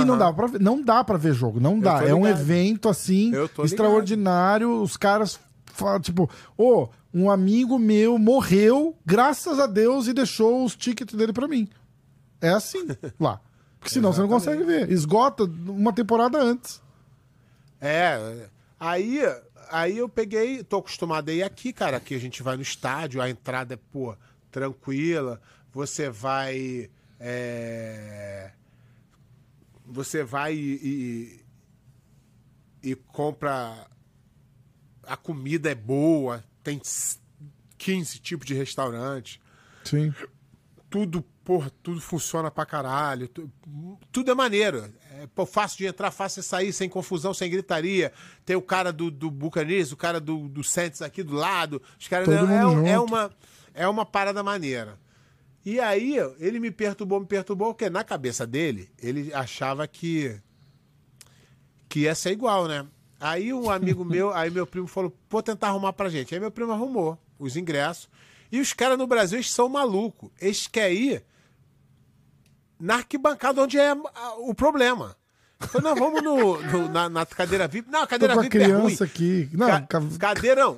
E não dá pra ver, não dá para ver jogo, não dá. É um evento assim extraordinário, os caras falam tipo, ô, um amigo meu morreu, graças a Deus e deixou os tickets dele pra mim. É assim lá. Porque senão você não consegue ver. Esgota uma temporada antes. É, aí, aí eu peguei, tô acostumado a ir aqui, cara. Aqui a gente vai no estádio, a entrada é, pô, tranquila. Você vai. é, você vai e, e, e compra. A comida é boa, tem 15 tipos de restaurante Sim. tudo, porra, tudo funciona pra caralho. tu- tudo é maneiro. É, pô, fácil de entrar, fácil de sair, sem confusão, sem gritaria. Tem o cara do, do Buccaneers, o cara do, do Saints aqui do lado. Os caras é, é, é uma é uma parada maneira. E aí, ele me perturbou, me perturbou, porque na cabeça dele, ele achava que que ia ser igual, né? Aí um amigo meu, aí meu primo falou, vou tentar arrumar pra gente. Aí meu primo arrumou os ingressos. E os caras no Brasil, eles são malucos. Eles querem ir na arquibancada onde é o problema. Falei, não, vamos no, no- na, na cadeira VIP. Não, cadeira VIP é ruim. criança aqui. Não, Ca- ca-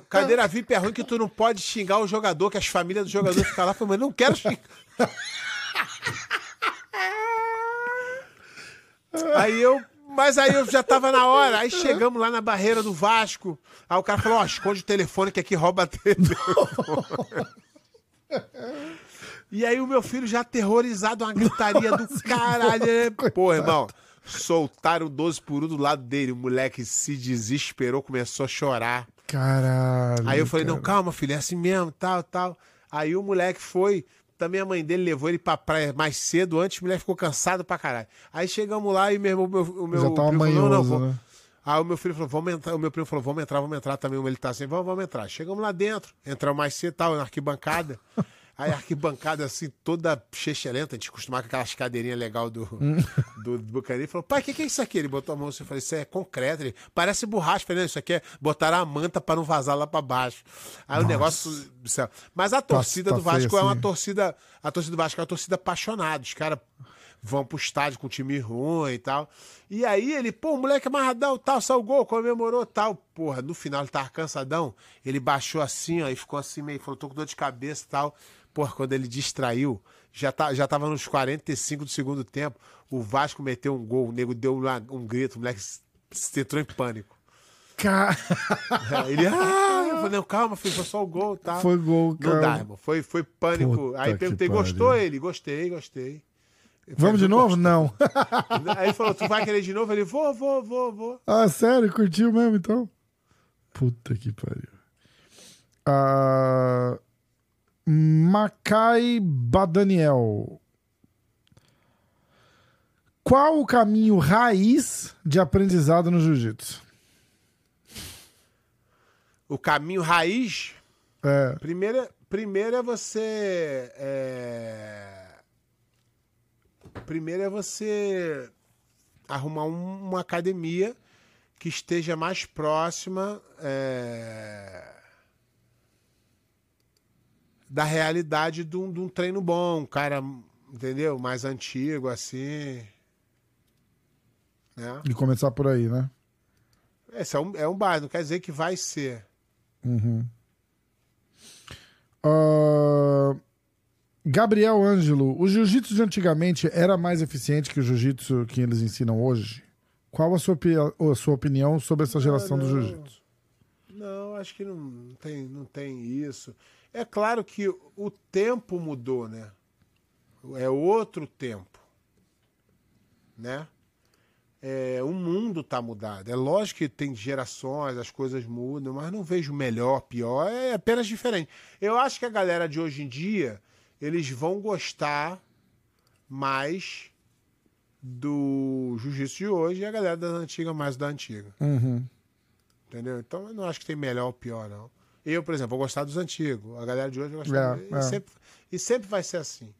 Cadeira VIP é ruim que tu não pode xingar o jogador, que as famílias do jogador ficam lá. Mas não quero xingar. Aí eu. Mas aí eu já tava na hora. Aí chegamos lá na barreira do Vasco. Aí o cara falou: Ó, esconde o telefone que aqui rouba telefone. E aí o meu filho já aterrorizado, uma gritaria do caralho. Pô, irmão, soltaram 12 por 1 do lado dele. O moleque se desesperou, começou a chorar. Caralho. Aí eu falei, não, cara. calma, filho, é assim mesmo, tal, tal. Aí o moleque foi, também a mãe dele levou ele pra praia mais cedo, antes o moleque ficou cansado pra caralho. Aí chegamos lá e meu irmão, meu, o meu Já tava primo falou, não, não, manhoso, vamos. né? Aí o meu filho falou, vamos entrar. O meu primo falou, vamos entrar, vamos entrar também. Ele tá assim, vamos, vamos entrar. Chegamos lá dentro, entramos mais cedo, tal, na arquibancada. Aí a arquibancada, assim, toda chechelenta, a gente acostumado com aquelas cadeirinhas legal do, do, do Bucari. Ele falou, pai, o que, que é isso aqui? Ele botou a mão assim, eu falei, isso é concreto. Ele, parece borracha. Eu falei, não, isso aqui é botar a manta pra não vazar lá pra baixo. Aí o negócio do céu. Mas a torcida tá do Vasco feio é uma assim. torcida, a torcida do Vasco é uma torcida apaixonada. Os caras vão pro estádio com time ruim e tal. E aí ele, pô, o moleque amarradão, tal, saiu o gol, comemorou tal. Porra, no final ele tava cansadão, ele baixou assim, ó, e ficou assim meio, falou, tô com dor de cabeça e tal. Porra, quando ele distraiu, já, tá, já tava nos 45 do segundo tempo, o Vasco meteu um gol, o nego deu lá um grito, o moleque se- entrou em pânico. Ca- É, Ele, ah, eu falei, não, calma, filho, foi só o gol, tá? Foi gol, Não cara. dá, irmão. Foi, foi pânico. Puta Aí perguntei, gostou ele? Gostei, gostei. Eu Vamos falei, de "Não novo? Não. gostei." Aí ele falou, tu vai querer de novo? Ele, vou, vou, vou, vou. ah, sério? Curtiu mesmo, então? Puta que pariu. Ah, Macai Badaniel. Qual o caminho raiz de aprendizado no jiu-jitsu? O caminho raiz, É, primeiro, é- primeiro é você. é, Primeiro é você arrumar um- uma academia que esteja mais próxima é, da realidade de um, de um treino bom, um cara, entendeu? Mais antigo, assim. Né? de começar por aí, né? Esse é um, é um bairro, não quer dizer que vai ser. Ah, Gabriel Ângelo, o jiu-jitsu de antigamente era mais eficiente que o jiu-jitsu que eles ensinam hoje? Qual a sua, opi- a sua opinião sobre essa geração do não. jiu-jitsu? Não, acho que não tem, não tem isso. É claro que o tempo mudou, né? É outro tempo, né? É, o mundo tá mudado. É lógico que tem gerações, as coisas mudam, mas não vejo melhor, pior, é apenas diferente. Eu acho que a galera de hoje em dia, eles vão gostar mais do jiu-jitsu de hoje e a galera da antiga mais da antiga. Uhum. Entendeu? Então eu não acho que tem melhor ou pior, não. Eu, por exemplo, vou gostar dos antigos. A galera de hoje vai gostar. É, e, é. Sempre, e sempre vai ser assim.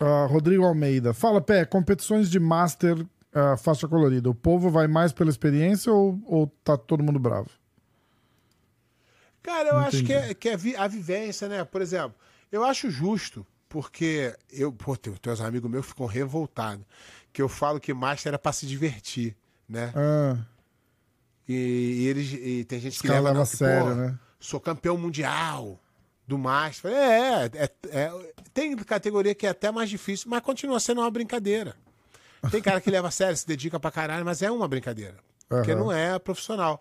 Ah, Rodrigo Almeida, fala, Pé, competições de Master ah, faixa colorida, o povo vai mais pela experiência ou, ou tá todo mundo bravo? Cara, eu acho Entendi. que é, que é vi- a vivência, né? Por exemplo, eu acho justo, porque eu, pô, tem uns amigos meus que ficam revoltados, que eu falo que Master era pra se divertir, né? Ah, E, e eles, e tem gente os que leva a não, sério, né? Sou campeão mundial do Master. É, é, é, tem categoria que é até mais difícil, mas continua sendo uma brincadeira. Tem cara que leva a sério, se dedica pra caralho, mas é uma brincadeira. Porque Aham. não é profissional.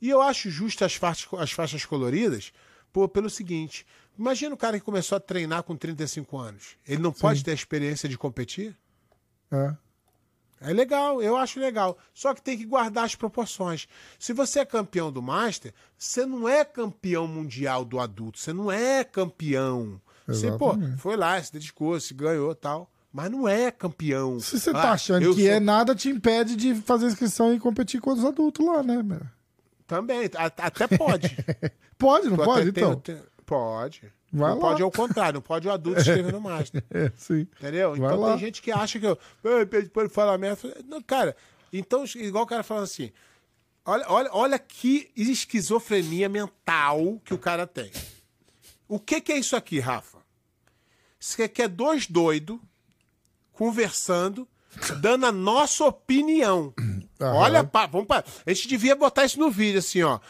E eu acho justo as faixas, as faixas coloridas pô, pelo seguinte: imagina o cara que começou a treinar com 35 anos. Ele não pode ter a experiência de competir? É. É legal, eu acho legal. Só que tem que guardar as proporções. Se você é campeão do Master, você não é campeão mundial do adulto. Você não é campeão. Você, pô, Exatamente. foi lá, se dedicou, se ganhou tal. Mas não é campeão. Se você Ah, tá achando que sou- é nada, te impede de fazer inscrição e competir com os adultos lá, né? meu? Também, até pode. Pode, não Tu pode, tem- então? tem- pode. Vai não lá. pode ao contrário, não pode o adulto escrever no Master. É, sim. Entendeu? Vai então lá. tem gente que acha que eu. "Ei, Pedro, pode falar merda. Não, cara, então, igual o cara falando assim. Olha, olha, olha que esquizofrenia mental que o cara tem. O que, que é isso aqui, Rafa? Isso aqui é dois doidos conversando, dando a nossa opinião. Aham. Olha, pá, vamos pra... a gente devia botar isso no vídeo assim, ó.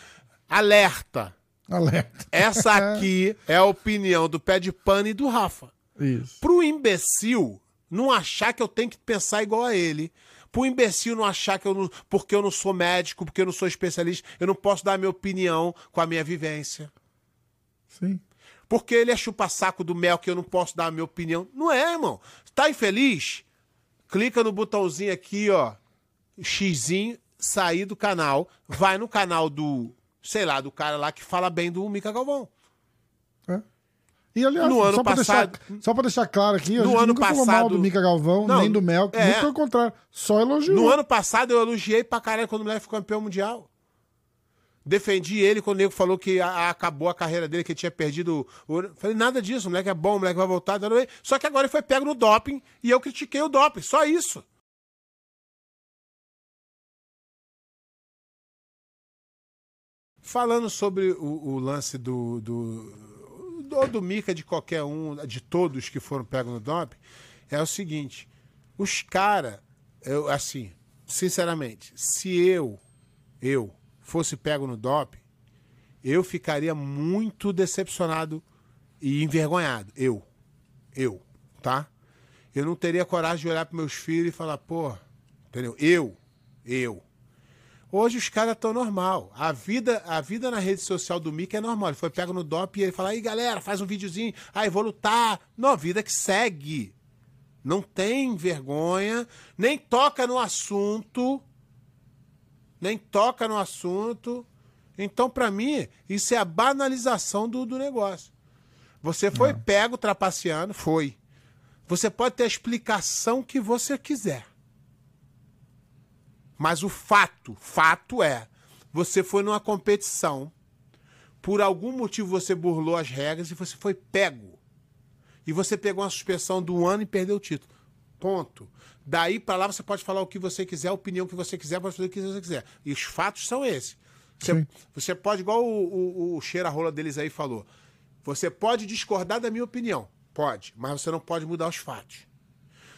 Alerta. Alerta. Essa aqui é a opinião do pé de pano e do Rafa Isso. pro imbecil não achar que eu tenho que pensar igual a ele. Pro imbecil não achar que eu não. Porque eu não sou médico, porque eu não sou especialista, eu não posso dar a minha opinião com a minha vivência. Sim. Porque ele é chupa-saco do mel que eu não posso dar a minha opinião. Não é, irmão. Tá infeliz? Clica no botãozinho aqui, ó. Xzinho, sair do canal. Vai no canal do, sei lá, do cara lá que fala bem do Mica Galvão. É. E aliás, No ano só, pra passado- deixar, só pra deixar claro aqui, No ano nunca falou mal passado- do Mica Galvão, Não, nem do Mel, é. muito pelo contrário, só elogiou. No ano passado eu elogiei pra caralho quando o moleque foi campeão mundial. Defendi ele quando o nego falou que a- acabou a carreira dele, que ele tinha perdido. o- Falei, nada disso, o moleque é bom, o moleque vai voltar. Só que agora ele foi pego no doping e eu critiquei o doping, só isso. Falando sobre o, o lance do, do, do, do Mica, de qualquer um, de todos que foram pegos no doping, é o seguinte: Os caras, assim, sinceramente, se eu, eu, fosse pego no DOP, eu ficaria muito decepcionado e envergonhado. Eu. Eu, tá? Eu não teria coragem de olhar para meus filhos e falar, pô, entendeu? Eu, eu. Hoje os caras estão normal. A vida, a vida na rede social do Mickey é normal. Ele foi pego no DOP e ele fala, aí galera, faz um videozinho, aí vou lutar. Não, vida que segue. Não tem vergonha, nem toca no assunto. Nem toca no assunto. Então, para mim, isso é a banalização do, do negócio. Você foi Não. pego trapaceando, foi. Você pode ter a explicação que você quiser. Mas o fato, fato é, você foi numa competição, por algum motivo você burlou as regras e você foi pego. E você pegou uma suspensão do ano e perdeu o título. Ponto. Daí pra lá você pode falar o que você quiser, a opinião que você quiser, pode fazer o que você quiser. E os fatos são esses. Você, Sim. você pode, igual o, o, o cheira-rola deles aí falou, você pode discordar da minha opinião. Pode, mas você não pode mudar os fatos.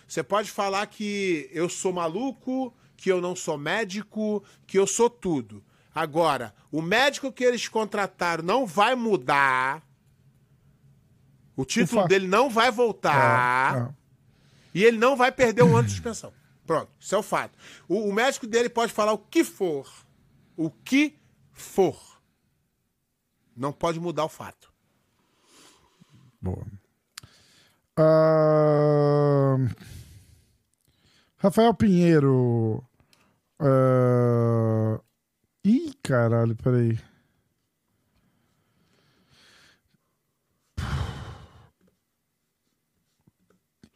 Você pode falar que eu sou maluco, que eu não sou médico, que eu sou tudo. Agora, o médico que eles contrataram não vai mudar. O título dele não vai voltar. É, é. E ele não vai perder um ano de suspensão. Pronto, isso é o fato. O, o médico dele pode falar o que for. O que for. Não pode mudar o fato. Boa. Ah, Rafael Pinheiro. Ah, Ih, caralho, peraí.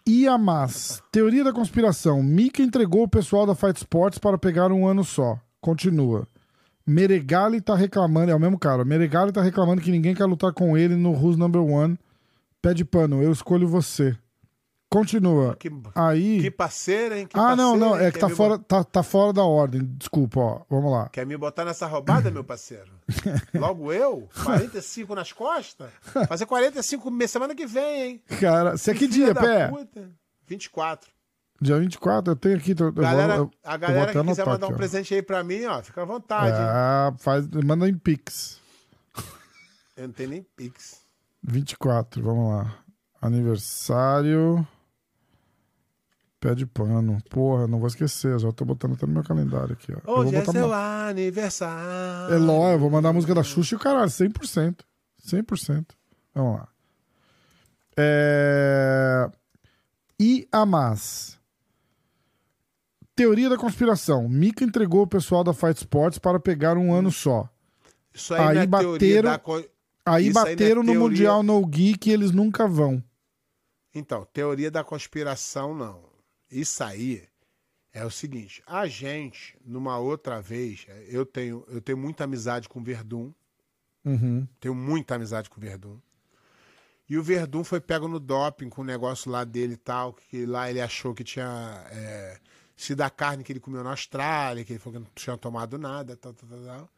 Iamas. Teoria da conspiração. Mika entregou o pessoal da Fight Sports para pegar um ano só. Continua. Meregali tá reclamando, é o mesmo cara. Meregali tá reclamando que ninguém quer lutar com ele no Who's Number One. Pede pano, eu escolho você. Continua. Que, Aí. que parceiro, hein? Que ah, não, não. É que tá fora, bot- tá, tá fora da ordem. Desculpa, ó. Vamos lá. Quer me botar nessa roubada, meu parceiro? Logo eu? 45 nas costas? Fazer 45 me- semana que vem, hein? Cara, você é que dia, pé? puta. 24. Dia 24, eu tenho aqui. Eu, eu vou- Galera, eu- a galera que quiser mandar um aqui, ó. presente aí pra mim, ó, fica à vontade. Ah, faz, manda em Pix. Eu não tenho nem Pix. 24, vamos lá. Aniversário. Pé de pano. Porra, não vou esquecer. Já tô botando até no meu calendário aqui, ó. Hoje é seu uma- aniversário. É ló, eu vou mandar a música da Xuxa e o caralho, 100%. 100%. Vamos lá. É... Iamas. Teoria da conspiração. Mika entregou o pessoal da Fight Sports para pegar um ano só. Isso aí, Aí é bateram- da... Aí Isso aí é bateram no teoria- Mundial No Geek e eles nunca vão. Então, teoria da conspiração, não. Isso aí é o seguinte. A gente, numa outra vez, eu tenho, eu tenho muita amizade com o Verdun. Uhum. Tenho muita amizade com o Verdun. E o Verdun foi pego no doping com o negócio lá dele e tal, que lá ele achou que tinha é, sido a carne que ele comeu na Austrália, que ele falou que não tinha tomado nada, tal, tal, tal, tal.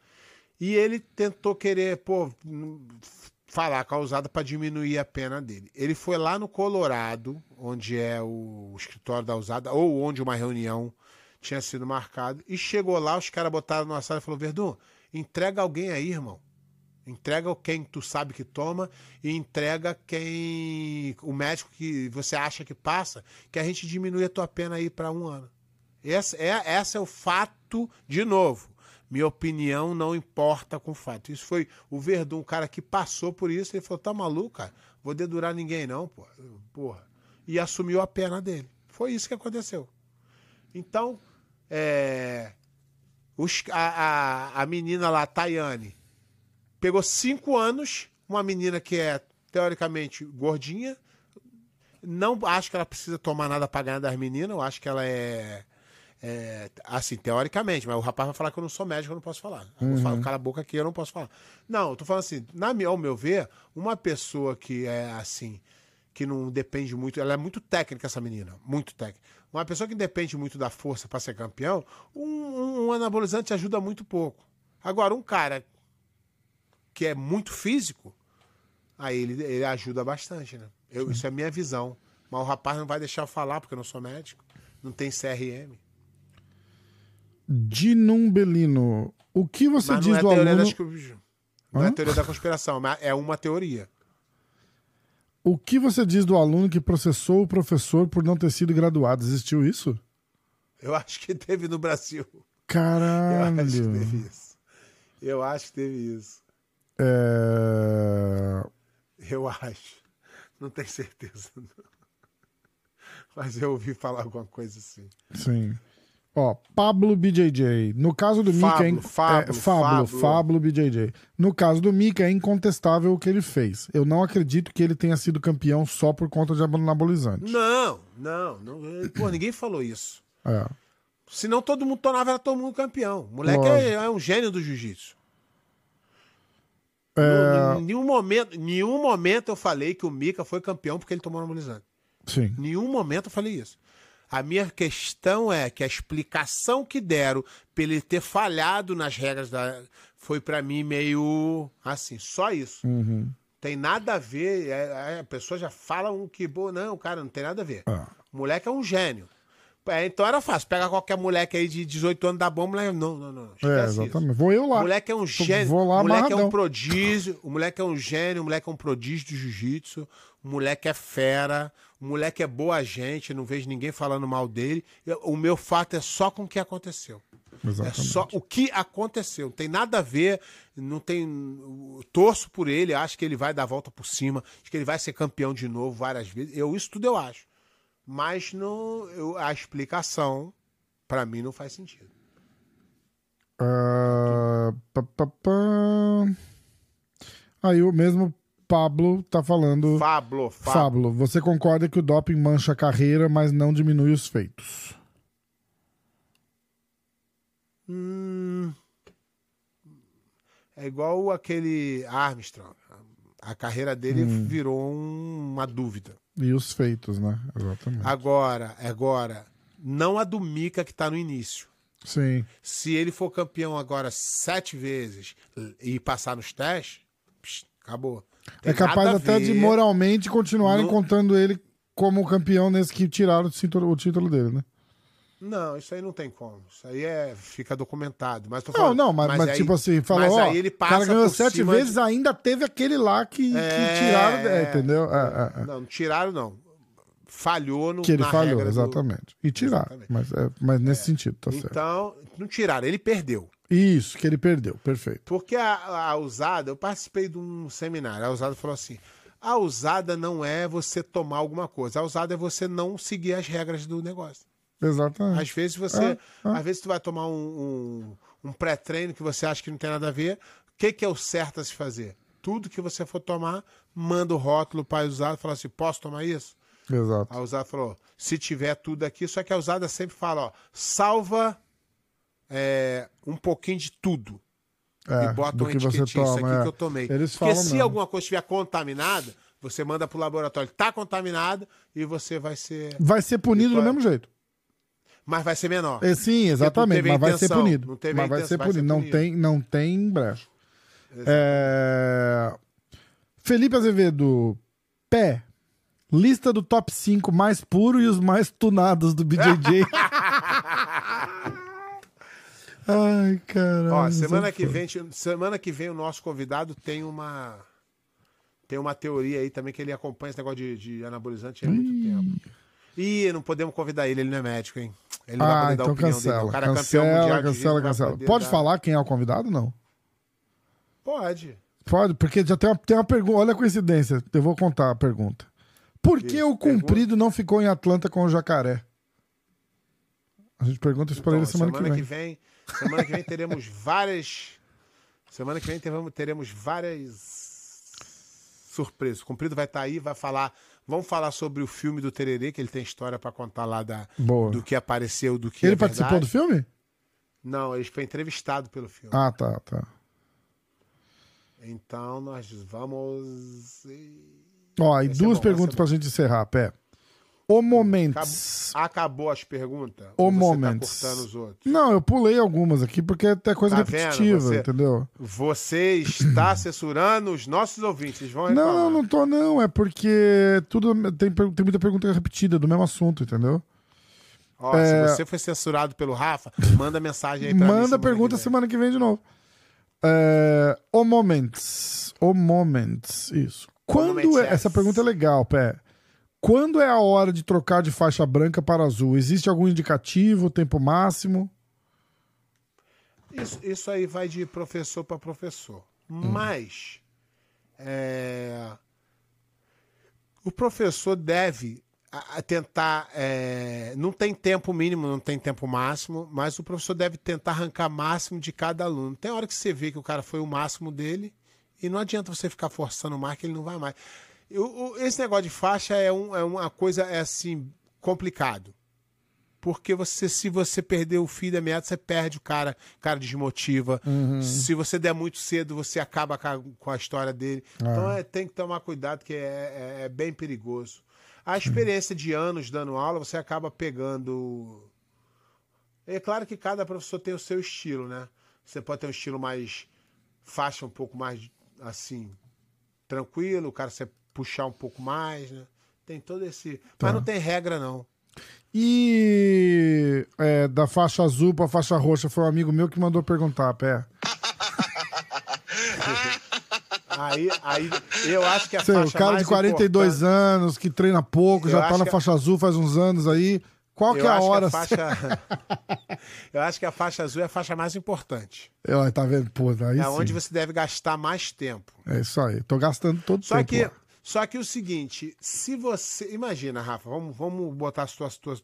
E ele tentou querer, pô, falar causada para diminuir a pena dele. Ele foi lá no Colorado, onde é o escritório da usada, ou onde uma reunião tinha sido marcada, e chegou lá, os caras botaram numa sala e falou: Verdun, entrega alguém aí, irmão. Entrega quem tu sabe que toma e entrega quem. o médico que você acha que passa, que a gente diminui a tua pena aí para um ano. Esse é, esse é o fato, de novo. Minha opinião não importa com fato. Isso foi o Verdun, um cara que passou por isso. Ele falou: tá maluco, cara? Vou dedurar ninguém, não, pô. porra. E assumiu a pena dele. Foi isso que aconteceu. Então, é, os- a, a, a menina lá, Tayane, pegou cinco anos, uma menina que é teoricamente gordinha. Não acho que ela precisa tomar nada pra ganhar das meninas, eu acho que ela é. É, assim, teoricamente, mas o rapaz vai falar que eu não sou médico, eu não posso falar. Eu vou falar, cala a boca aqui, eu não posso falar. Não, eu tô falando assim, na, ao meu ver, uma pessoa que é assim, que não depende muito, ela é muito técnica, essa menina, muito técnica. Uma pessoa que depende muito da força pra ser campeão, um, um, um anabolizante ajuda muito pouco. Agora, um cara que é muito físico, aí ele, ele ajuda bastante, né? Eu, isso é a minha visão. Mas o rapaz não vai deixar eu falar, porque eu não sou médico. Não tem CRM. Dinumbelino. O que você Mas diz não é do teoria aluno? das Não é Hã? teoria da conspiração, mas é uma teoria. O que você diz do aluno que processou o professor por não ter sido graduado? Existiu isso? Eu acho que teve no Brasil. Eu Caralho. acho que teve isso. Eu acho que teve isso. É... Eu acho. Não tenho certeza. não. Mas eu ouvi falar alguma coisa assim. Sim. Ó, Pablo BJJ. No caso do Mika... é in- Fablo, é, Fablo, Fablo, Fablo. Fablo BJJ. No caso do Mika, é incontestável o que ele fez. Eu não acredito que ele tenha sido campeão só por conta de anabolizante. Não, não, não. Pô, ninguém falou isso. É. Senão todo mundo tornava todo mundo campeão. O moleque é, é um gênio do jiu-jitsu. É, Em nenhum momento, em nenhum momento eu falei que o Mika foi campeão porque ele tomou anabolizante. Sim. Em nenhum momento eu falei isso. A minha questão é que a explicação que deram pra ele ter falhado nas regras da foi pra mim meio assim, só isso. Uhum. Tem nada a ver, é- é, a pessoa já fala um que, pô, não, cara, não tem nada a ver. Ah. O moleque é um gênio. É, então era fácil, pega qualquer moleque aí de 18 anos da bomba, moleque, não, não, não, É, isso. exatamente. Vou eu O lá. moleque é um gênio. vou lá o moleque é amarradão. um prodígio. O moleque é um gênio. O moleque é um prodígio do jiu-jitsu. O moleque é fera. O moleque é boa gente. Não vejo ninguém falando mal dele. Eu- O meu fato é só com o que aconteceu. É Exatamente. só o que aconteceu. Não tem nada a ver. Não tem. Torço por ele. Acho que ele vai dar a volta por cima. Acho que ele vai ser campeão de novo várias vezes. Eu, isso tudo eu acho. Mas não, eu- a explicação, pra mim, não faz sentido. Ah, pá, pá, pá. Aí o mesmo Pablo tá falando. Fablo, Fablo. Fábulo, você concorda que o doping mancha a carreira, mas não diminui os feitos? Hum, é igual aquele Armstrong. A carreira dele Hum. virou um- uma dúvida. E os feitos, né? Exatamente. Agora, agora, não a do Mika que tá no início. Sim. Se ele for campeão agora sete vezes e passar nos testes, psh, acabou. Tem é capaz até de moralmente continuarem Não- contando ele como campeão nesse que tiraram o título, o título dele, né? Não, isso aí não tem como. Isso aí é, fica documentado. Mas tô Não, falando, não, mas, mas aí- tipo assim, falou, mas ó, aí ele o cara passa ganhou sete cima de- vezes, ainda teve aquele lá que, que É, tiraram, é, entendeu? É, é, é. Não, não tiraram, não. Falhou no Que ele falhou, regra do- exatamente. E tiraram, Exatamente. mas, é, mas nesse sentido, tá certo. Então, não tiraram, ele perdeu. Isso, que ele perdeu, perfeito. Porque a, a usada, eu participei de um seminário, a usada falou assim: a usada não é você tomar alguma coisa, a usada é você não seguir as regras do negócio. Exatamente. Às vezes você. Ah, Às vezes tu vai tomar um, um, um pré-treino que você acha que não tem nada a ver. O que, que é o certo a se fazer? Tudo que você for tomar, manda o rótulo para usar e fala assim: posso tomar isso? Exato. A usada falou: se tiver tudo aqui, só que a usada sempre fala, ó, salva é, um pouquinho de tudo. É, e bota do uma que você etiquetinha, isso toma. aqui é. que eu tomei. Eles Porque falam se mesmo. alguma coisa estiver contaminada, você manda pro laboratório, tá contaminado, e você vai ser. Vai ser punido do mesmo jeito. Mas vai ser menor. É, sim, exatamente, teve a mas vai ser intenção, punido. mas vai intenção, ser vai ser punido. Não tem, não tem brecha. É... Felipe Azevedo, pé. Lista do top 5 mais puro e os mais tunados do BJJ. Ai, caralho. Ó, semana é que vem, semana que vem o nosso convidado tem uma tem uma teoria aí também que ele acompanha esse negócio de, de anabolizante há muito tempo. Ih, não podemos convidar ele, ele não é médico, hein? Ele não vai Ah, poder dar a então opinião dele. cancela. O cara é Cancela, mundial cancela, cancela. Pode dar- falar quem é o convidado, não? Pode. Pode, porque já tem uma, tem uma pergunta. Olha a coincidência. Eu vou contar a pergunta. Por que Isso, o comprido não ficou em Atlanta com o jacaré? A gente pergunta isso pra Então, ele semana, que vem. vem. Semana que vem teremos várias. Semana que vem teremos, várias surpresas. O Cumprido vai estar aí, vai falar. Vamos falar sobre o filme do Tererê, que ele tem história pra contar lá da, Boa. do que apareceu, do que Ele é participou do filme? Não, ele foi entrevistado pelo filme. Ah, tá, tá. Então nós vamos. Ó, e ser duas bom, perguntas ser pra gente encerrar, Pé. O Moments. Acabou, acabou as perguntas? O. Tá cortando os outros? Não, eu pulei algumas aqui porque é coisa Tá repetitiva, Você- entendeu? Você está censurando os nossos ouvintes. Eles vão reclamar. Não, não, não tô, não. É porque tudo tem, tem muita pergunta repetida do mesmo assunto, entendeu? Ó, É. se você foi censurado pelo Rafa, manda mensagem aí pra mim. Manda semana pergunta que semana que vem de novo. É, o Moments. O Moments. Isso. Quando Moments, é, essa pergunta é legal, Pé. Quando é a hora de trocar de faixa branca para azul? Existe algum indicativo, tempo máximo? Isso, isso aí vai de professor para professor. Mas é, o professor deve a- a tentar. é, não tem tempo mínimo, não tem tempo máximo, mas o professor deve tentar arrancar máximo de cada aluno. Tem hora que você vê que o cara foi o máximo dele e não adianta você ficar forçando mais que ele não vai mais. Eu- esse negócio de faixa é, um- é uma coisa é assim complicado. Porque você, se você perder o fio da meada, você perde o cara, o cara desmotiva. Se você der muito cedo, você acaba com a, história dele. Então é, tem que tomar cuidado, que é, é- é bem perigoso. A experiência de anos dando aula, você acaba pegando. É claro que cada professor tem o seu estilo, né? Você pode ter um estilo mais faixa, um pouco mais assim, tranquilo, o cara você puxar um pouco mais, né? Tem todo esse. Mas não tem regra, não. E é, da faixa azul para faixa roxa foi um amigo meu que mandou perguntar, Pé. Aí, aí eu acho que a Sei, o faixa cara mais de 42 importante- anos, que treina pouco, Eu já tá na que a- faixa azul faz uns anos aí. Qual que eu é a hora? Que a faixa... eu acho que a faixa azul é a faixa mais importante. Eu, tá vendo? Pô, aí é sim. onde você deve gastar mais tempo. É isso aí. Tô gastando todo o Só tempo. que, lá. Só que o seguinte, se você. Imagina, Rafa, vamos, vamos botar a sua, sua,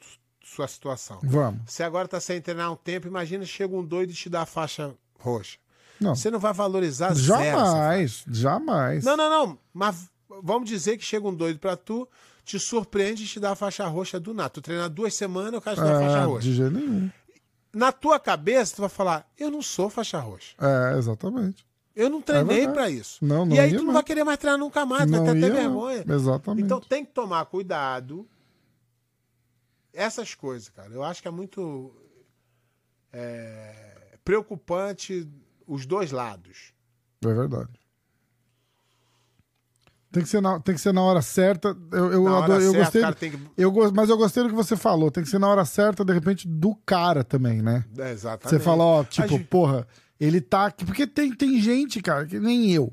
sua situação. Vamos. Você agora tá sem treinar um tempo, imagina chega um doido e te dá a faixa roxa. Não. Você não vai valorizar zero essa faixa. Jamais, jamais. Não, não, não. Mas vamos dizer que chega um doido pra tu, te surpreende e te dá a faixa roxa do nada. Tu treina duas semanas, o cara te dá a faixa É, roxa. de jeito nenhum. Na tua cabeça, tu vai falar: eu não sou faixa roxa. É, exatamente. Eu não treinei verdade. pra isso. Não, não e aí tu não vai querer mais treinar nunca mais, Não vai ter até ia, não. vergonha. Exatamente. Então tem que tomar cuidado. Essas coisas, cara. Eu acho que é muito é, preocupante os dois lados. É verdade. Tem que ser na, tem que ser na hora certa. Eu, eu, adoro- eu certa, gostei. cara que- eu, mas eu gostei do que você falou. Tem que ser na hora certa, de repente, do cara também, né? É, exatamente. Você fala, ó, tipo, gente- porra, ele tá aqui. Porque tem, tem gente, cara, que nem eu.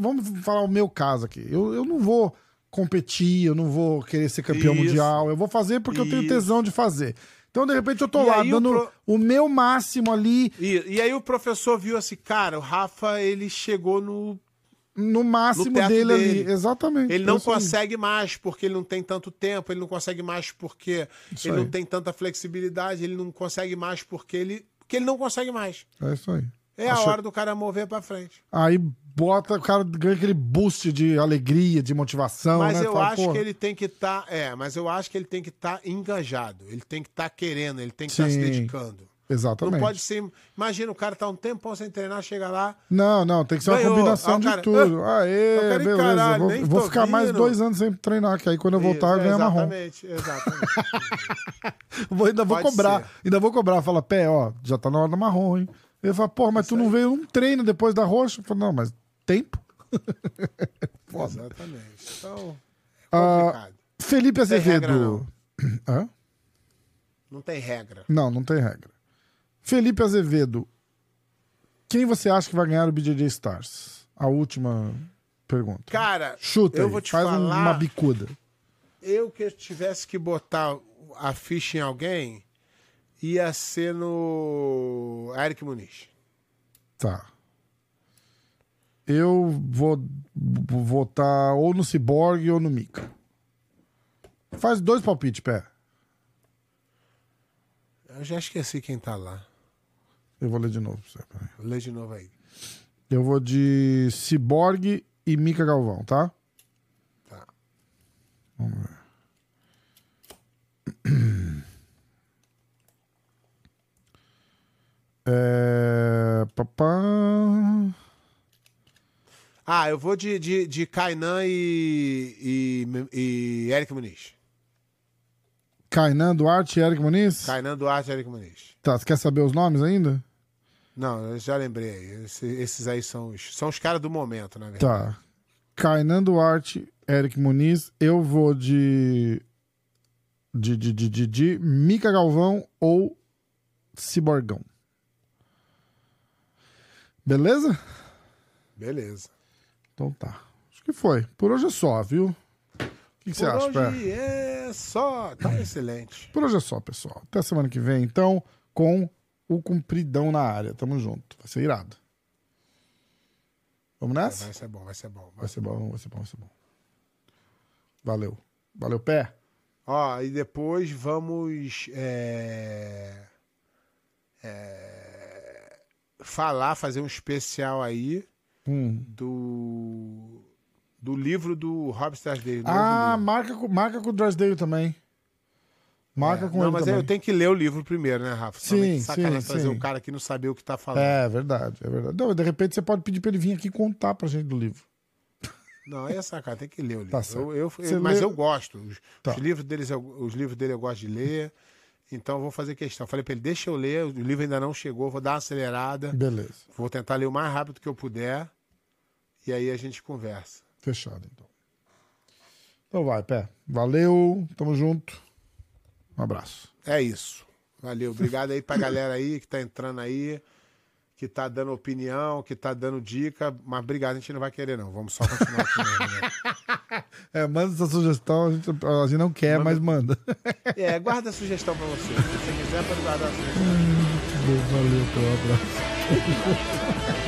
Vamos falar o meu caso aqui. Eu, eu não vou competir, eu não vou querer ser campeão Isso. mundial. Eu vou fazer porque eu tenho Isso. tesão de fazer. Então, de repente, eu tô E lá aí o dando pro- o meu máximo ali, E, e aí o professor viu assim, cara, o Rafa, ele chegou no. no máximo No teto dele, ali. dele. Exatamente. Ele não isso aí. consegue mais porque ele não tem tanto tempo, ele não consegue mais porque Isso ele aí. não tem tanta flexibilidade, ele não consegue mais porque ele. Porque ele não consegue mais. É isso aí. É a hora do cara mover pra frente. Aí bota, o cara ganha aquele boost de alegria, de motivação, Mas né? eu Fala, acho porra, que ele tem que estar. é, mas eu acho que ele tem que estar engajado. Ele tem que estar querendo, ele tem que estar se Sim. dedicando. Exatamente. Não pode ser. Imagina, o cara tá um tempão sem treinar, chega lá. Não, não, tem que ser uma Ganhou. combinação Ah, o de cara- tudo. Ah, Aê, beleza. caralho, vou vou ficar mais vindo. dois anos sem treinar, que aí quando eu voltar eu Isso, ganho marrom. Exatamente, exatamente. Vou, ainda vou Pode cobrar. ser. Ainda vou cobrar. Fala, pé, ó, já tá na hora do marrom, hein? Ele fala, porra, mas tu não veio um treino depois da roxa? Eu falo, não, mas tempo? exatamente. Então, Ah. Felipe Azevedo. Hã? Não tem regra. Não, não tem regra. Felipe Azevedo. Quem você acha que vai ganhar o BJJ Stars? A última pergunta. Cara, Chuta eu aí, vou te faz falar. uma bicuda. Eu que tivesse que botar a ficha em alguém, ia ser no Eric Muniz. Tá. Eu vou vou votar ou no Cyborg ou no Mika. Faz dois palpites, pé. Eu já esqueci quem tá lá. Eu vou ler de novo. pra você, peraí. Lê de novo aí. Eu vou de Cyborg e Mika Galvão, tá? Tá. É... Papá... Ah, eu vou de, de, de Kainan e, e, e Eric Muniz. Kainan Duarte e Eric Muniz? Kainan Duarte e Eric Muniz. Tá, você quer saber os nomes ainda? Não, eu já lembrei aí. Esse- esses aí são os, são os caras do momento, na verdade. Tá. Kainan Duarte, Eric Muniz. Eu vou de de, de, de, de, de Mica Galvão ou Ciborgão. Beleza? Beleza. Então tá. Acho que foi. Por hoje é só, viu? O que, você Por acha, Pé? hoje é só. Tá excelente. Por hoje é só, pessoal. Até semana que vem, então, com o Cumpridão na área. Tamo junto. Vai ser irado. Vamos nessa? Vai ser bom, vai ser bom. Vai ser bom, vai ser bom, vai ser bom. Valeu. Valeu, pé. Ó, e depois vamos é, é, falar, fazer um especial aí Hum. do, do livro do Robert Strasdale. novo Ah, marca, com- marca com o Drysdale também. Marca É, com Não, ele mas também. eu tenho que ler o livro primeiro, né, Rafa? Sim, é que sacanagem sim, trazer sim. o cara que não sabia o que tá falando. É, verdade, é verdade. Não, de repente você pode pedir pra ele vir aqui contar pra gente do livro. Não, é sacanagem, tem que ler o livro. Tá. Eu, eu- Você mas lê- eu gosto. Os, Tá. os livros deles, eu- os livros dele eu gosto de ler. Então eu vou fazer questão. Falei pra ele, deixa eu ler, o livro ainda não chegou, vou dar uma acelerada. Beleza. Vou tentar ler o mais rápido que eu puder. E aí a gente conversa. Fechado, então. Então vai, pé. Valeu, tamo junto. Um abraço. É isso. Valeu. Obrigado aí pra galera aí que tá entrando aí, que tá dando opinião, que tá dando dica. Mas obrigado, a gente não vai querer, não. Vamos só continuar aqui né? É, manda essa sugestão, a gente, a gente não quer, mas manda. É, guarda a sugestão pra você. Se você quiser, pode guardar a sugestão. Valeu, um abraço.